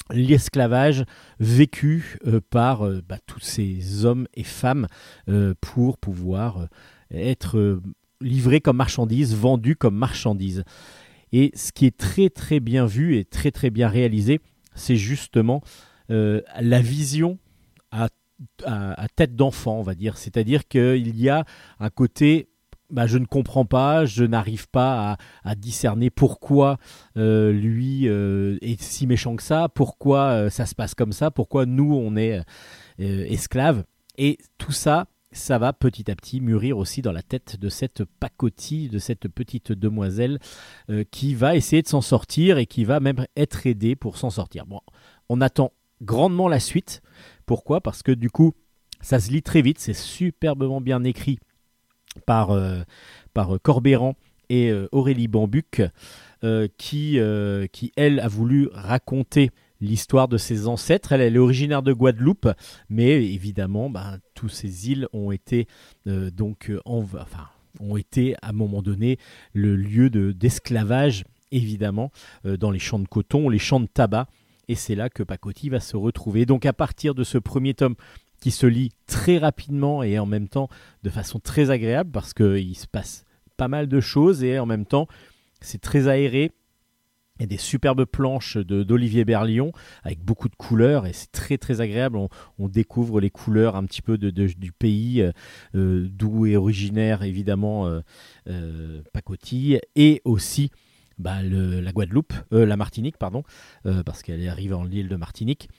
l'esclavage vécu euh, par euh, bah, tous ces hommes et femmes euh, pour pouvoir être livrés comme marchandises, vendus comme marchandises. Et ce qui est très très bien vu et très très bien réalisé, c'est justement euh, la vision à, tête d'enfant, on va dire. C'est-à-dire qu'il y a un côté, bah, je ne comprends pas, je n'arrive pas à, discerner pourquoi euh, lui euh, est si méchant que ça, pourquoi ça se passe comme ça, pourquoi nous on est esclaves. Et tout ça, ça va petit à petit mûrir aussi dans la tête de cette pacotille, de cette petite demoiselle euh, qui va essayer de s'en sortir et qui va même être aidée pour s'en sortir. Bon, on attend grandement la suite. Pourquoi? Parce que du coup, ça se lit très vite, c'est superbement bien écrit par, euh, Corbéran et euh, Aurélie Bambuc, qui, elle, a voulu raconter l'histoire de ses ancêtres. Elle, est originaire de Guadeloupe, mais évidemment, ben, tous ces îles ont été euh, euh, ont été à un moment donné le lieu de- d'esclavage, évidemment, euh, dans les champs de coton, les champs de tabac. Et c'est là que Pacotille va se retrouver. Donc à partir de ce premier tome qui se lit très rapidement et en même temps de façon très agréable parce qu'il se passe pas mal de choses et en même temps c'est très aéré. A des superbes planches d'Olivier Berlion avec beaucoup de couleurs et c'est très très agréable. On, découvre les couleurs un petit peu de, du pays euh, euh, d'où est originaire évidemment euh, Pacotille et aussi bah, la Guadeloupe, la Martinique pardon, parce qu'elle est arrivée en l'île de Martinique.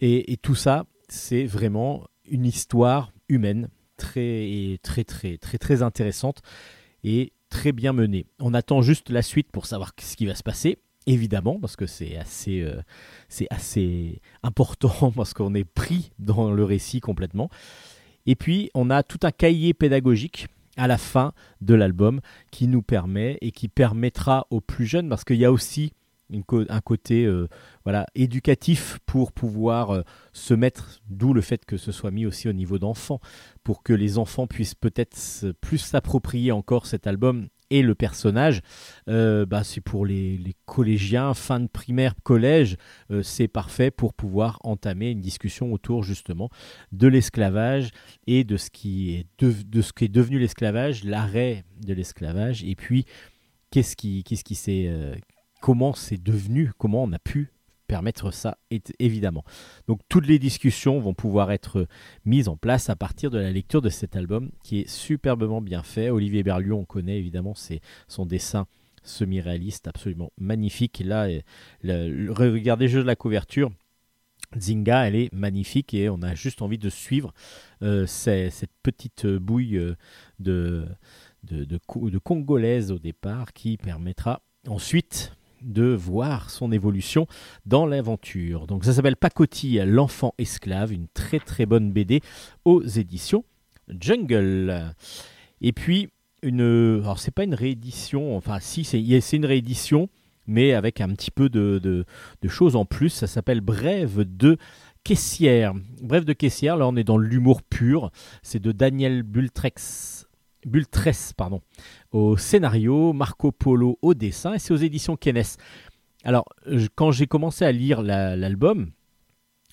Et, et tout ça, c'est vraiment une histoire humaine très et très très très très intéressante et très bien menée. On attend juste la suite pour savoir ce qui va se passer. Évidemment, parce que c'est assez, euh, assez important, parce qu'on est pris dans le récit complètement. Et puis, on a tout un cahier pédagogique à la fin de l'album qui nous permet et qui permettra aux plus jeunes, parce qu'il y a aussi un côté euh, voilà, éducatif pour pouvoir euh, se mettre, d'où le fait que ce soit mis aussi au niveau d'enfants, pour que les enfants puissent peut-être plus s'approprier encore cet album et le personnage. Euh, bah, c'est pour les, collégiens, fin de primaire, collège, euh, c'est parfait pour pouvoir entamer une discussion autour justement de l'esclavage et de ce qui est, devenu l'esclavage, l'arrêt de l'esclavage, et puis qu'est-ce qui, qu'est-ce s'est, euh, comment c'est devenu, comment on a pu permettre ça, évidemment. Donc toutes les discussions vont pouvoir être mises en place à partir de la lecture de cet album qui est superbement bien fait. Olivier Berlion, on connaît évidemment son dessin semi-réaliste absolument magnifique. Là, euh, regardez juste la couverture. Zinga, elle est magnifique et on a juste envie de suivre euh, cette petite bouille euh, de congolaise au départ qui permettra ensuite de voir son évolution dans l'aventure. Donc ça s'appelle Pacotille, l'enfant esclave, une très très bonne BD aux éditions Jungle. Et puis une, alors c'est pas une réédition, enfin si c'est c'est une réédition, mais avec un petit peu de, de, de choses en plus. Ça s'appelle Brève de caissière. Brève de caissière, là on est dans l'humour pur. C'est de Daniel Bultrex, Bultress, pardon, au scénario, Marco Polo au dessin, et c'est aux éditions Kennes. Alors, quand j'ai commencé à lire la- l'album,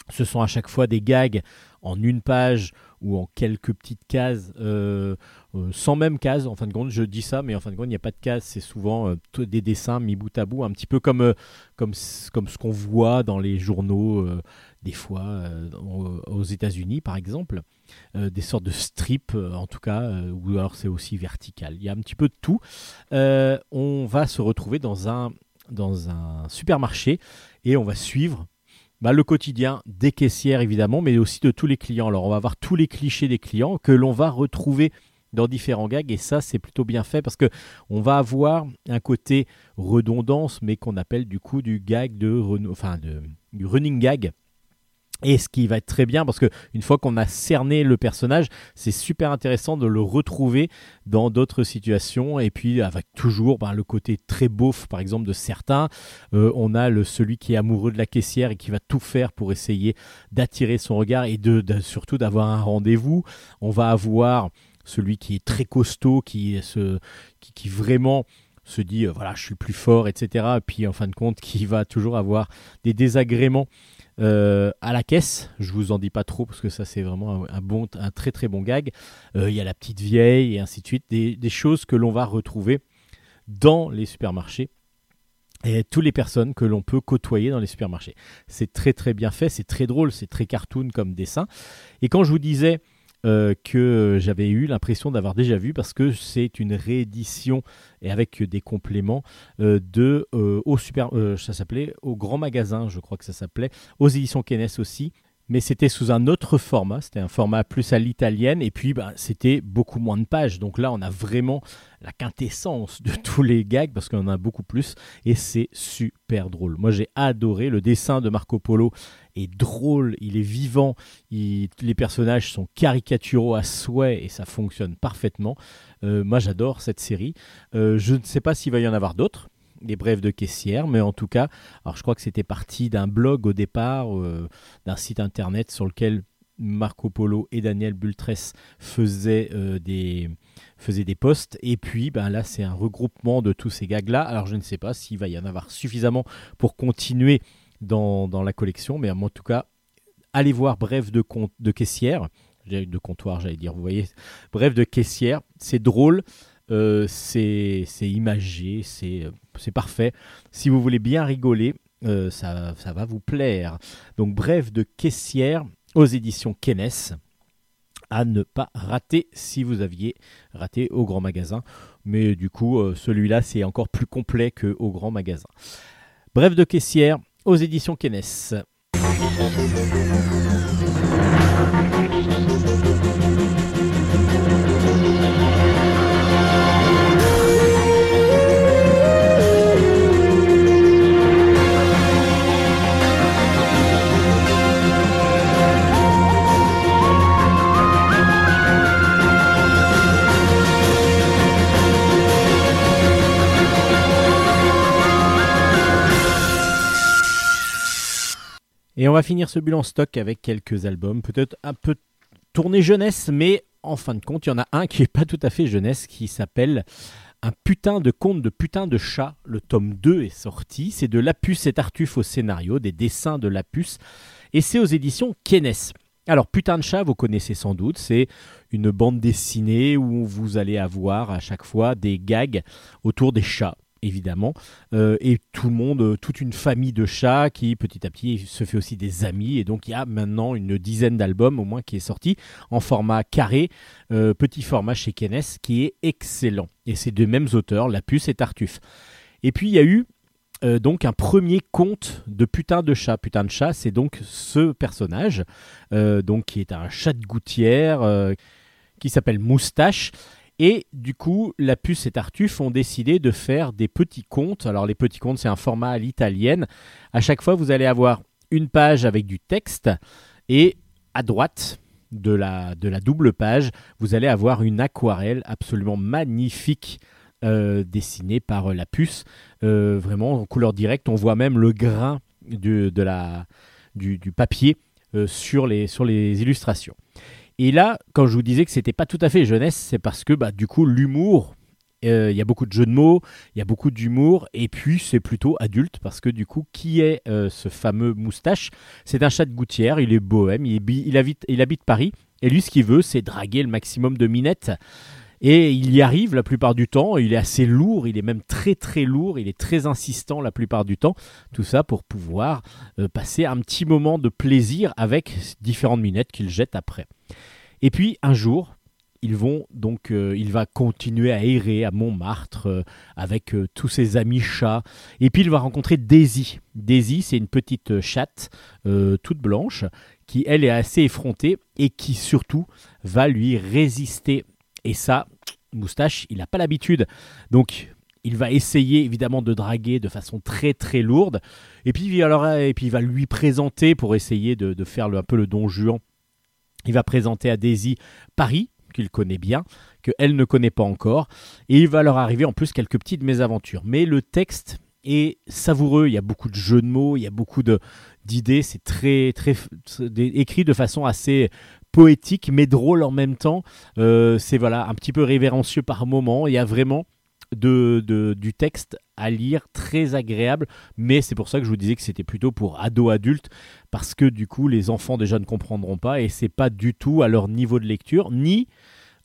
ce sont à chaque fois des gags en une page ou en quelques petites cases, euh, euh, sans même cases. En fin de compte, je dis ça, mais en fin de compte, il n'y a pas de cases. C'est souvent euh, des dessins mis bout à bout, un petit peu comme, comme, comme ce qu'on voit dans les journaux, des fois, euh, aux États-Unis, par exemple. Euh, des sortes de strips, euh, en tout cas, ou alors c'est aussi vertical. Il y a un petit peu de tout. On va se retrouver dans un, dans un supermarché et on va suivre bah, le quotidien des caissières évidemment, mais aussi de tous les clients. Alors on va voir tous les clichés des clients que l'on va retrouver dans différents gags et ça c'est plutôt bien fait parce que on va avoir un côté redondance mais qu'on appelle du coup du gag de, du running gag et ce qui va être très bien parce que une fois qu'on a cerné le personnage, c'est super intéressant de le retrouver dans d'autres situations et puis avec toujours ben, le côté très beauf par exemple de certains. Euh, on a celui qui est amoureux de la caissière et qui va tout faire pour essayer d'attirer son regard et de, surtout d'avoir un rendez-vous. On va avoir celui qui est très costaud, qui, qui, vraiment se dit euh, voilà je suis plus fort etc et puis en fin de compte qui va toujours avoir des désagréments euh, à la caisse, je vous en dis pas trop parce que ça c'est vraiment un, bon, un très très bon gag. Euh, Il y a la petite vieille et ainsi de suite, des, des choses que l'on va retrouver dans les supermarchés et toutes les personnes que l'on peut côtoyer dans les supermarchés. C'est très très bien fait, c'est très drôle, c'est très cartoon comme dessin. Et quand je vous disais euh, que j'avais eu l'impression d'avoir déjà vu parce que c'est une réédition et avec des compléments euh, de euh, au super euh, ça s'appelait au grand magasin je crois que ça s'appelait. Aux éditions Kennes aussi mais c'était sous un autre format, c'était un format plus à l'italienne, et puis ben, c'était beaucoup moins de pages. Donc là, on a vraiment la quintessence de tous les gags, parce qu'on en a beaucoup plus, et c'est super drôle. Moi, j'ai adoré le dessin de Marco Polo, est drôle, il est vivant, il- les personnages sont caricaturaux à souhait, et ça fonctionne parfaitement. Euh, moi, j'adore cette série. Euh, je ne sais pas s'il va y en avoir d'autres, des brèves de caissière, mais en tout cas, alors je crois que c'était parti d'un blog au départ, euh, d'un site internet sur lequel Marco Polo et Daniel faisaient, euh, des, faisaient des posts. Et puis ben là, c'est un regroupement de tous ces gags-là. Alors je ne sais pas s'il va y en avoir suffisamment pour continuer dans, la collection, mais en tout cas, allez voir Bref de, compte, de caissière. De comptoir, j'allais dire, vous voyez. Bref de caissière, c'est drôle. euh, c'est c'est imagé, c'est euh, c'est parfait. Si vous voulez bien rigoler, euh, ça, va vous plaire. Donc, bref de caissière aux éditions Kennes à ne pas rater si vous aviez raté au grand magasin. Mais du coup, euh, celui-là, c'est encore plus complet que au grand magasin. Bref de caissière aux éditions Kennes. Et on va finir ce bilan stock avec quelques albums, peut-être un peu tourné jeunesse, mais en fin de compte, il y en a un qui est pas tout à fait jeunesse, qui s'appelle Un putain de conte de putain de chat. Le tome 2 est sorti. C'est de Lapus et Tartuffe au scénario, des dessins de Lapus. Et c'est aux éditions Kennes. Alors, putain de chat, vous connaissez sans doute, c'est une bande dessinée où vous allez avoir à chaque fois des gags autour des chats, évidemment. Euh, et tout le monde, euh, toute une famille de chats qui petit à petit se fait aussi des amis. Et donc il y a maintenant une dizaine d'albums au moins qui est sorti en format carré, euh, petit format chez Kennes, qui est excellent. Et c'est deux mêmes auteurs, Lapus et Tartuffe. Et puis il y a eu donc un premier conte de putain de chat. Putain de chat, c'est donc ce personnage, donc qui est un chat de gouttière, qui s'appelle Moustache. Et du coup, la puce et Tartuffe ont décidé de faire des petits contes. Alors les petits contes, c'est un format à l'italienne. À chaque fois, vous allez avoir une page avec du texte et à droite de la, double page, vous allez avoir une aquarelle absolument magnifique euh, dessinée par euh, la puce. Euh, vraiment en couleur directe. On voit même le grain du, papier sur les illustrations. Et là, quand je vous disais que c'était pas tout à fait jeunesse, c'est parce que bah, du coup, l'humour, euh, il y a beaucoup de jeux de mots, il y a beaucoup d'humour, et puis c'est plutôt adulte, parce que du coup, qui est euh, ce fameux moustache? C'est un chat de gouttière, il est bohème, il, habite Paris, et lui, ce qu'il veut, c'est draguer le maximum de minettes. Et il y arrive la plupart du temps, il est assez lourd, il est même très très lourd, il est très insistant la plupart du temps. Tout ça pour pouvoir euh, passer un petit moment de plaisir avec différentes minettes qu'il jette après. Et puis un jour, ils vont donc, euh, il va continuer à errer à Montmartre euh, avec tous ses amis chats. Et puis il va rencontrer Daisy. Daisy, c'est une petite chatte toute blanche qui, elle, est assez effrontée et qui surtout va lui résister Et ça, Moustache, il n'a pas l'habitude. Donc, il va essayer évidemment de draguer de façon très très lourde. Et puis, et puis il va lui présenter pour essayer de, faire un peu le don Juan. Il va présenter à Daisy Paris, qu'il connaît bien, qu'elle ne connaît pas encore. Et il va leur arriver en plus quelques petites mésaventures. Mais le texte est savoureux. Il y a beaucoup de jeux de mots, il y a beaucoup d'idées. C'est très- écrit de façon assez poétique, mais drôle en même temps. Euh, c'est voilà un petit peu révérencieux par moment. Il y a vraiment de, du texte à lire très agréable, mais c'est pour ça que je vous disais que c'était plutôt pour ados adultes, parce que du coup les enfants déjà ne comprendront pas et c'est pas du tout à leur niveau de lecture, ni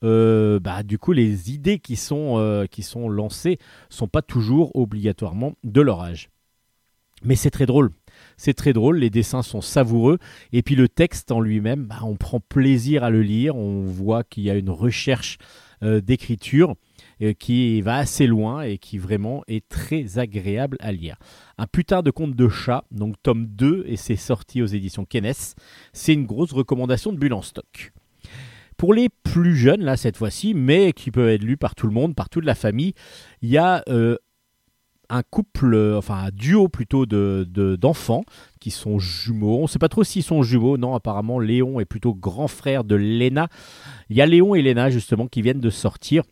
euh, bah, du coup les idées qui sont, euh, qui sont lancées sont pas toujours obligatoirement de leur âge. Mais c'est très drôle. C'est très drôle, les dessins sont savoureux, et puis le texte en lui-même, bah, on prend plaisir à le lire, on voit qu'il y a une recherche euh, d'écriture euh, qui va assez loin et qui vraiment est très agréable à lire. Un putain de conte de chat, donc tome 2, et c'est sorti aux éditions Kennes. C'est une grosse recommandation de Bulle en stock. Pour les plus jeunes, là, cette fois-ci, mais qui peuvent être lus par tout le monde, par toute la famille, il y a euh, un couple, euh, enfin un duo plutôt de- de- d'enfants qui sont jumeaux. On ne sait pas trop s'ils sont jumeaux, non, apparemment Léon est plutôt grand frère de Léna. Il y a Léon et Léna, justement, qui viennent de sortir.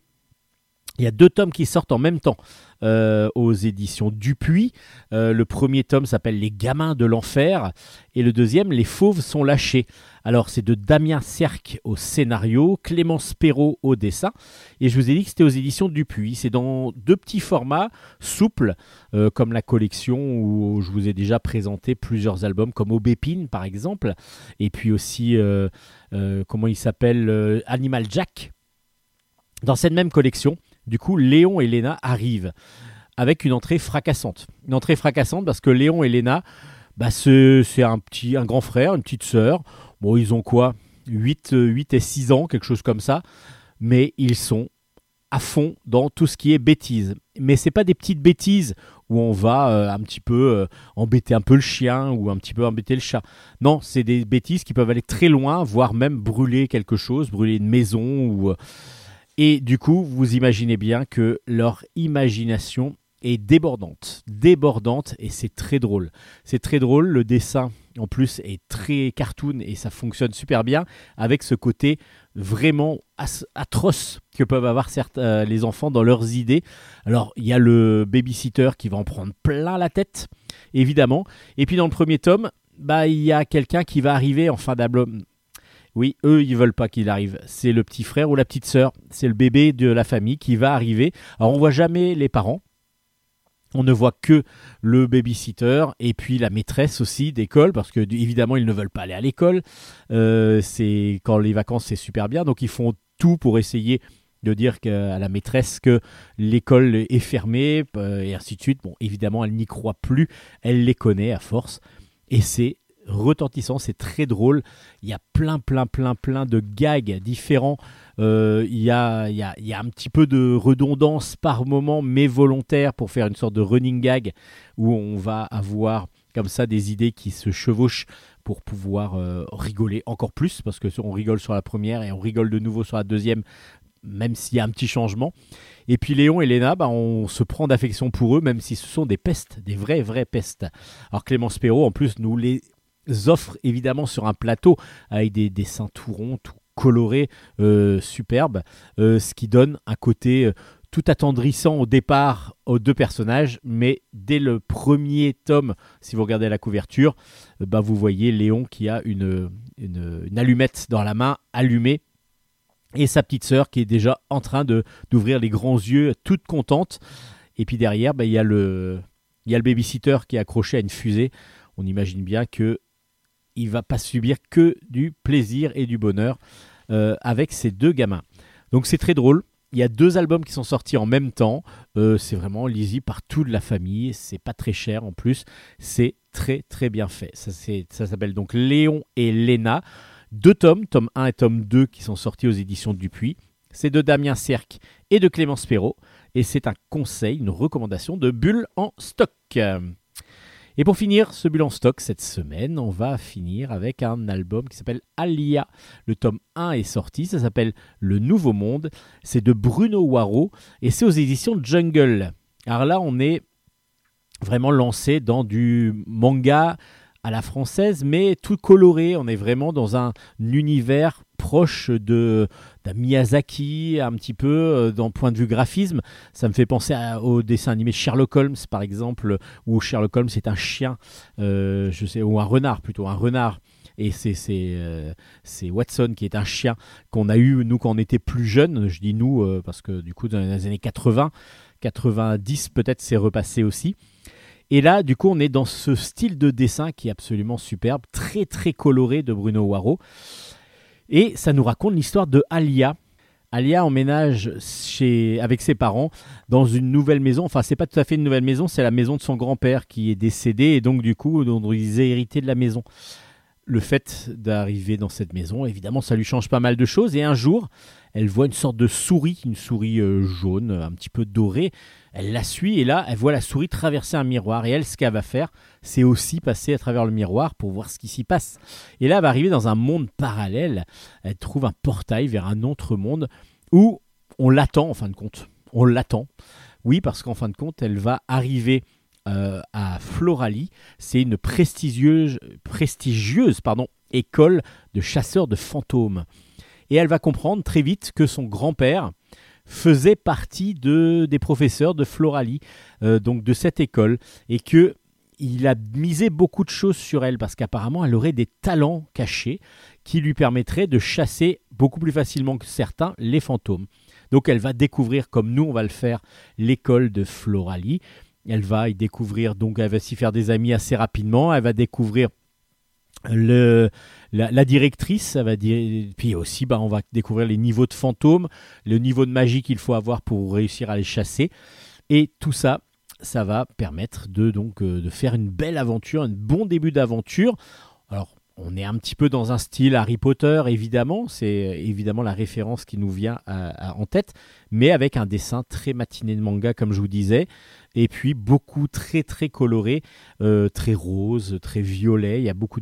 Il y a deux tomes qui sortent en même temps euh, aux éditions Dupuis. Euh, le premier tome s'appelle Les gamins de l'enfer et le deuxième Les fauves sont lâchés. Alors c'est de Damien Cerc au scénario, Clémence Perrault au dessin et je vous ai dit que c'était aux éditions Dupuis. C'est dans deux petits formats souples euh, comme la collection où je vous ai déjà présenté plusieurs albums comme Aubépine par exemple et puis aussi euh, comment il s'appelle Animal Jack. Dans cette même collection, du coup, Léon et Léna arrivent avec une entrée fracassante. Une entrée fracassante parce que Léon et Léna, bah, c'est un, un grand frère, une petite sœur. Bon, ils ont quoi? 8, euh, 8 et 6 ans, quelque chose comme ça. Mais ils sont à fond dans tout ce qui est bêtises. Mais c'est pas des petites bêtises où on va euh, un petit peu euh, embêter un peu le chien ou un petit peu embêter le chat. Non, c'est des bêtises qui peuvent aller très loin, voire même brûler quelque chose, brûler une maison ou euh, et du coup, vous imaginez bien que leur imagination est débordante, débordante, et c'est très drôle. C'est très drôle, le dessin en plus est très cartoon et ça fonctionne super bien avec ce côté vraiment atroce que peuvent avoir euh, les enfants dans leurs idées. Alors, il y a le babysitter qui va en prendre plein la tête, évidemment. Et puis dans le premier tome, bah, il y a quelqu'un qui va arriver en fin d'album. Oui, eux, ils veulent pas qu'il arrive. C'est le petit frère ou la petite sœur. C'est le bébé de la famille qui va arriver. Alors, on voit jamais les parents. On ne voit que le babysitter et puis la maîtresse aussi d'école parce que évidemment ils ne veulent pas aller à l'école. Euh, c'est quand les vacances c'est super bien donc ils font tout pour essayer de dire à la maîtresse que l'école est fermée euh, et ainsi de suite. Bon évidemment elle n'y croit plus, elle les connaît à force et c'est retentissant, c'est très drôle. Il y a plein, plein, plein, plein de gags différents. Euh, il, y a, il, y a, il y a un petit peu de redondance par moment, mais volontaire pour faire une sorte de running gag où on va avoir comme ça des idées qui se chevauchent pour pouvoir euh, rigoler encore plus parce que on rigole sur la première et on rigole de nouveau sur la deuxième même s'il y a un petit changement. Et puis Léon et Léna, bah, on se prend d'affection pour eux, même si ce sont des pestes, des vraies, vraies pestes. Alors Clémence Perrault, en plus, nous les offre évidemment sur un plateau avec des dessins tout ronds, tout colorés, euh, superbes, euh, ce qui donne un côté euh, tout attendrissant au départ aux deux personnages, mais dès le premier tome, si vous regardez la couverture, bah, vous voyez Léon qui a une, une, une allumette dans la main allumée et sa petite sœur qui est déjà en train de d'ouvrir les grands yeux, toute contente. Et puis derrière, bah, il y a le il y a le babysitter qui est accroché à une fusée. On imagine bien que il va pas subir que du plaisir et du bonheur euh, avec ces deux gamins. Donc c'est très drôle. Il y a deux albums qui sont sortis en même temps. Euh, c'est vraiment lisible par toute la famille. C'est pas très cher en plus. C'est très très bien fait. Ça, s'appelle donc Léon et Léna. Deux tomes, tome 1 et tome 2 qui sont sortis aux éditions Dupuis. C'est de Damien Cerc et de Clémence Perrault. Et c'est un conseil, une recommandation de Bulle en stock. Et pour finir ce bilan stock cette semaine, on va finir avec un album qui s'appelle Alia. Le tome 1 est sorti, ça s'appelle Le Nouveau Monde. C'est de Bruno Waro et c'est aux éditions Jungle. Alors là, on est vraiment lancé dans du manga à la française, mais tout coloré. On est vraiment dans un univers proche de Miyazaki, un petit peu euh, d'un point de vue graphisme. Ça me fait penser au dessin animé Sherlock Holmes, par exemple, où Sherlock Holmes est un chien, euh, je sais, ou un renard plutôt, un renard. Et c'est euh, Watson qui est un chien qu'on a eu nous quand on était plus jeunes. Je dis nous euh, parce que du coup dans les années 80, 90 peut-être c'est repassé aussi. Et là, du coup, on est dans ce style de dessin qui est absolument superbe, très très coloré de Bruno Waro. Et ça nous raconte l'histoire de Alia. Alia emménage chez, avec ses parents dans une nouvelle maison. Enfin, c'est pas tout à fait une nouvelle maison, c'est la maison de son grand-père qui est décédé et donc du coup, dont ils hérité de la maison. Le fait d'arriver dans cette maison, évidemment, ça lui change pas mal de choses. Et un jour, elle voit une sorte de souris, une souris euh, jaune, un petit peu dorée. Elle la suit et là, elle voit la souris traverser un miroir. Et elle, ce qu'elle va faire, c'est aussi passer à travers le miroir pour voir ce qui s'y passe. Et là, elle va arriver dans un monde parallèle. Elle trouve un portail vers un autre monde où on l'attend en fin de compte. On l'attend. Oui, parce qu'en fin de compte, elle va arriver euh, à Floralie. C'est une prestigieuse, école de chasseurs de fantômes. Et elle va comprendre très vite que son grand-père faisait partie de, des professeurs de Floralie, euh, donc de cette école, et que il a misé beaucoup de choses sur elle parce qu'apparemment elle aurait des talents cachés qui lui permettraient de chasser beaucoup plus facilement que certains les fantômes. Donc elle va découvrir, comme nous on va le faire, l'école de Floralie. Elle va y découvrir, donc elle va s'y faire des amis assez rapidement. Elle va découvrir le, la, directrice, va dire, puis aussi bah, on va découvrir les niveaux de fantômes, le niveau de magie qu'il faut avoir pour réussir à les chasser. Et tout ça, ça va permettre de, donc, euh, de faire une belle aventure, un bon début d'aventure. Alors, on est un petit peu dans un style Harry Potter, évidemment, c'est évidemment la référence qui nous vient en tête, mais avec un dessin très matiné de manga, comme je vous disais, et puis beaucoup très très coloré, euh, très rose, très violet. Il y a beaucoup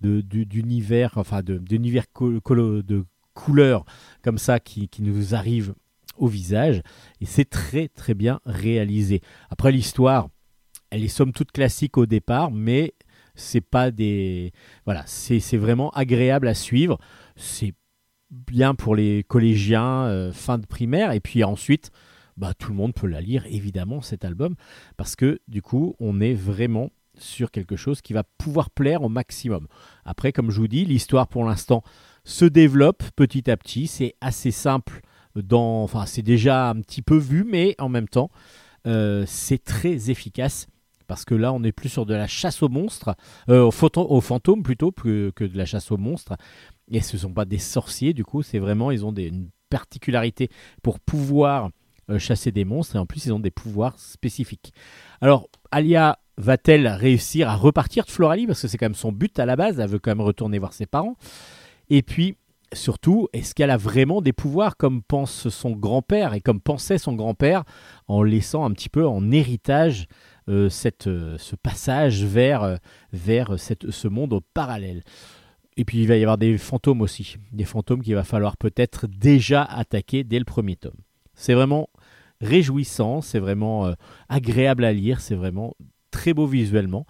d'univers, enfin d'univers de couleurs comme ça qui, qui nous arrivent au visage, et c'est très très bien réalisé. Après l'histoire, elle est somme toute classique au départ, mais c'est pas des voilà, c'est vraiment agréable à suivre. C'est bien pour les collégiens euh, fin de primaire, et puis ensuite bah, tout le monde peut la lire, évidemment, cet album, parce que du coup, on est vraiment sur quelque chose qui va pouvoir plaire au maximum. Après, comme je vous dis, l'histoire pour l'instant se développe petit à petit, c'est assez simple, dans, enfin c'est déjà un petit peu vu, mais en même temps, euh, c'est très efficace. Parce que là, on est plus sur de la chasse aux monstres, euh, aux, fantômes plutôt, que, que de la chasse aux monstres. Et ce ne sont pas des sorciers, du coup, c'est vraiment, ils ont une particularité pour pouvoir euh, chasser des monstres et en plus ils ont des pouvoirs spécifiques. Alors Alia va-t-elle réussir à repartir de Floralie? Parce que c'est quand même son but à la base, elle veut quand même retourner voir ses parents. Et puis surtout, est-ce qu'elle a vraiment des pouvoirs comme pense son grand-père et comme pensait son grand-père en laissant un petit peu en héritage cette, euh, ce passage vers, euh, vers cette, ce monde parallèle. Et puis il va y avoir des fantômes aussi, des fantômes qu'il va falloir peut-être déjà attaquer dès le premier tome. C'est vraiment réjouissant, c'est vraiment euh, agréable à lire, c'est vraiment très beau visuellement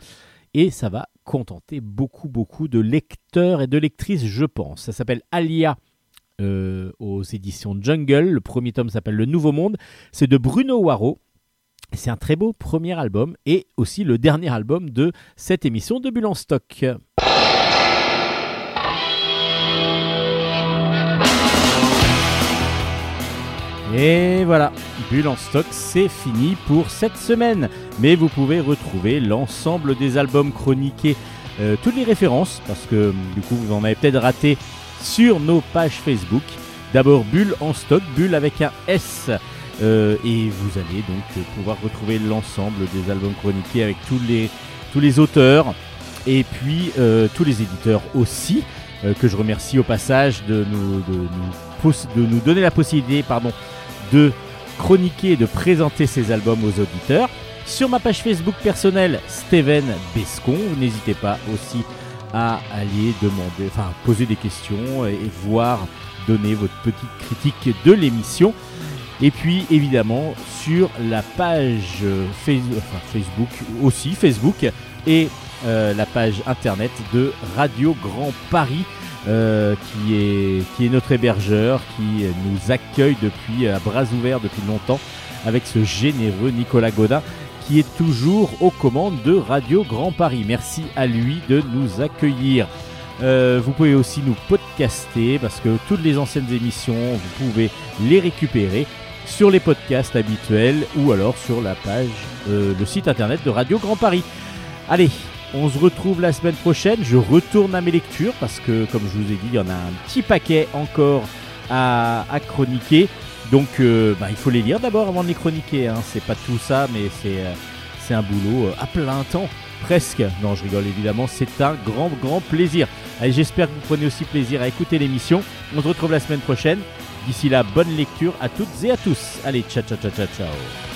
et ça va contenter beaucoup beaucoup de lecteurs et de lectrices, je pense. Ça s'appelle Alia euh, aux éditions Jungle. Le premier tome s'appelle Le Nouveau Monde. C'est de Bruno Waro. C'est un très beau premier album et aussi le dernier album de cette émission de Bulle en Stock. Et voilà, Bulle en stock, c'est fini pour cette semaine. Mais vous pouvez retrouver l'ensemble des albums chroniqués, euh, toutes les références, parce que du coup vous en avez peut-être raté sur nos pages Facebook. D'abord Bulle en stock, Bulle avec un S. Euh, et vous allez donc pouvoir retrouver l'ensemble des albums chroniqués avec tous les, tous les auteurs et puis euh, tous les éditeurs aussi, euh, que je remercie au passage de nous, donner la possibilité de chroniquer et de présenter ces albums aux auditeurs. sur ma page Facebook personnelle Steven Bescon. N'hésitez pas aussi à aller demander, enfin poser des questions et, voir donner votre petite critique de l'émission. Et puis évidemment sur la page Facebook aussi, Facebook et euh, la page internet de Radio Grand Paris. Euh, qui, est, qui est notre hébergeur, qui nous accueille depuis à bras ouverts depuis longtemps avec ce généreux Nicolas Godin qui est toujours aux commandes de Radio Grand Paris. Merci à lui de nous accueillir. Euh, vous pouvez aussi nous podcaster parce que toutes les anciennes émissions, vous pouvez les récupérer sur les podcasts habituels ou alors sur la page, euh, le site internet de Radio Grand Paris. Allez, on se retrouve la semaine prochaine. Je retourne à mes lectures parce que, comme je vous ai dit, il y en a un petit paquet encore à, chroniquer. Donc, euh, bah, il faut les lire d'abord avant de les chroniquer. Hein. C'est pas tout ça, mais c'est c'est un boulot à plein temps. Presque. Non, je rigole évidemment. C'est un grand, grand plaisir. Allez, j'espère que vous prenez aussi plaisir à écouter l'émission. On se retrouve la semaine prochaine. D'ici là, bonne lecture à toutes et à tous. Allez, ciao, ciao, ciao, ciao, ciao.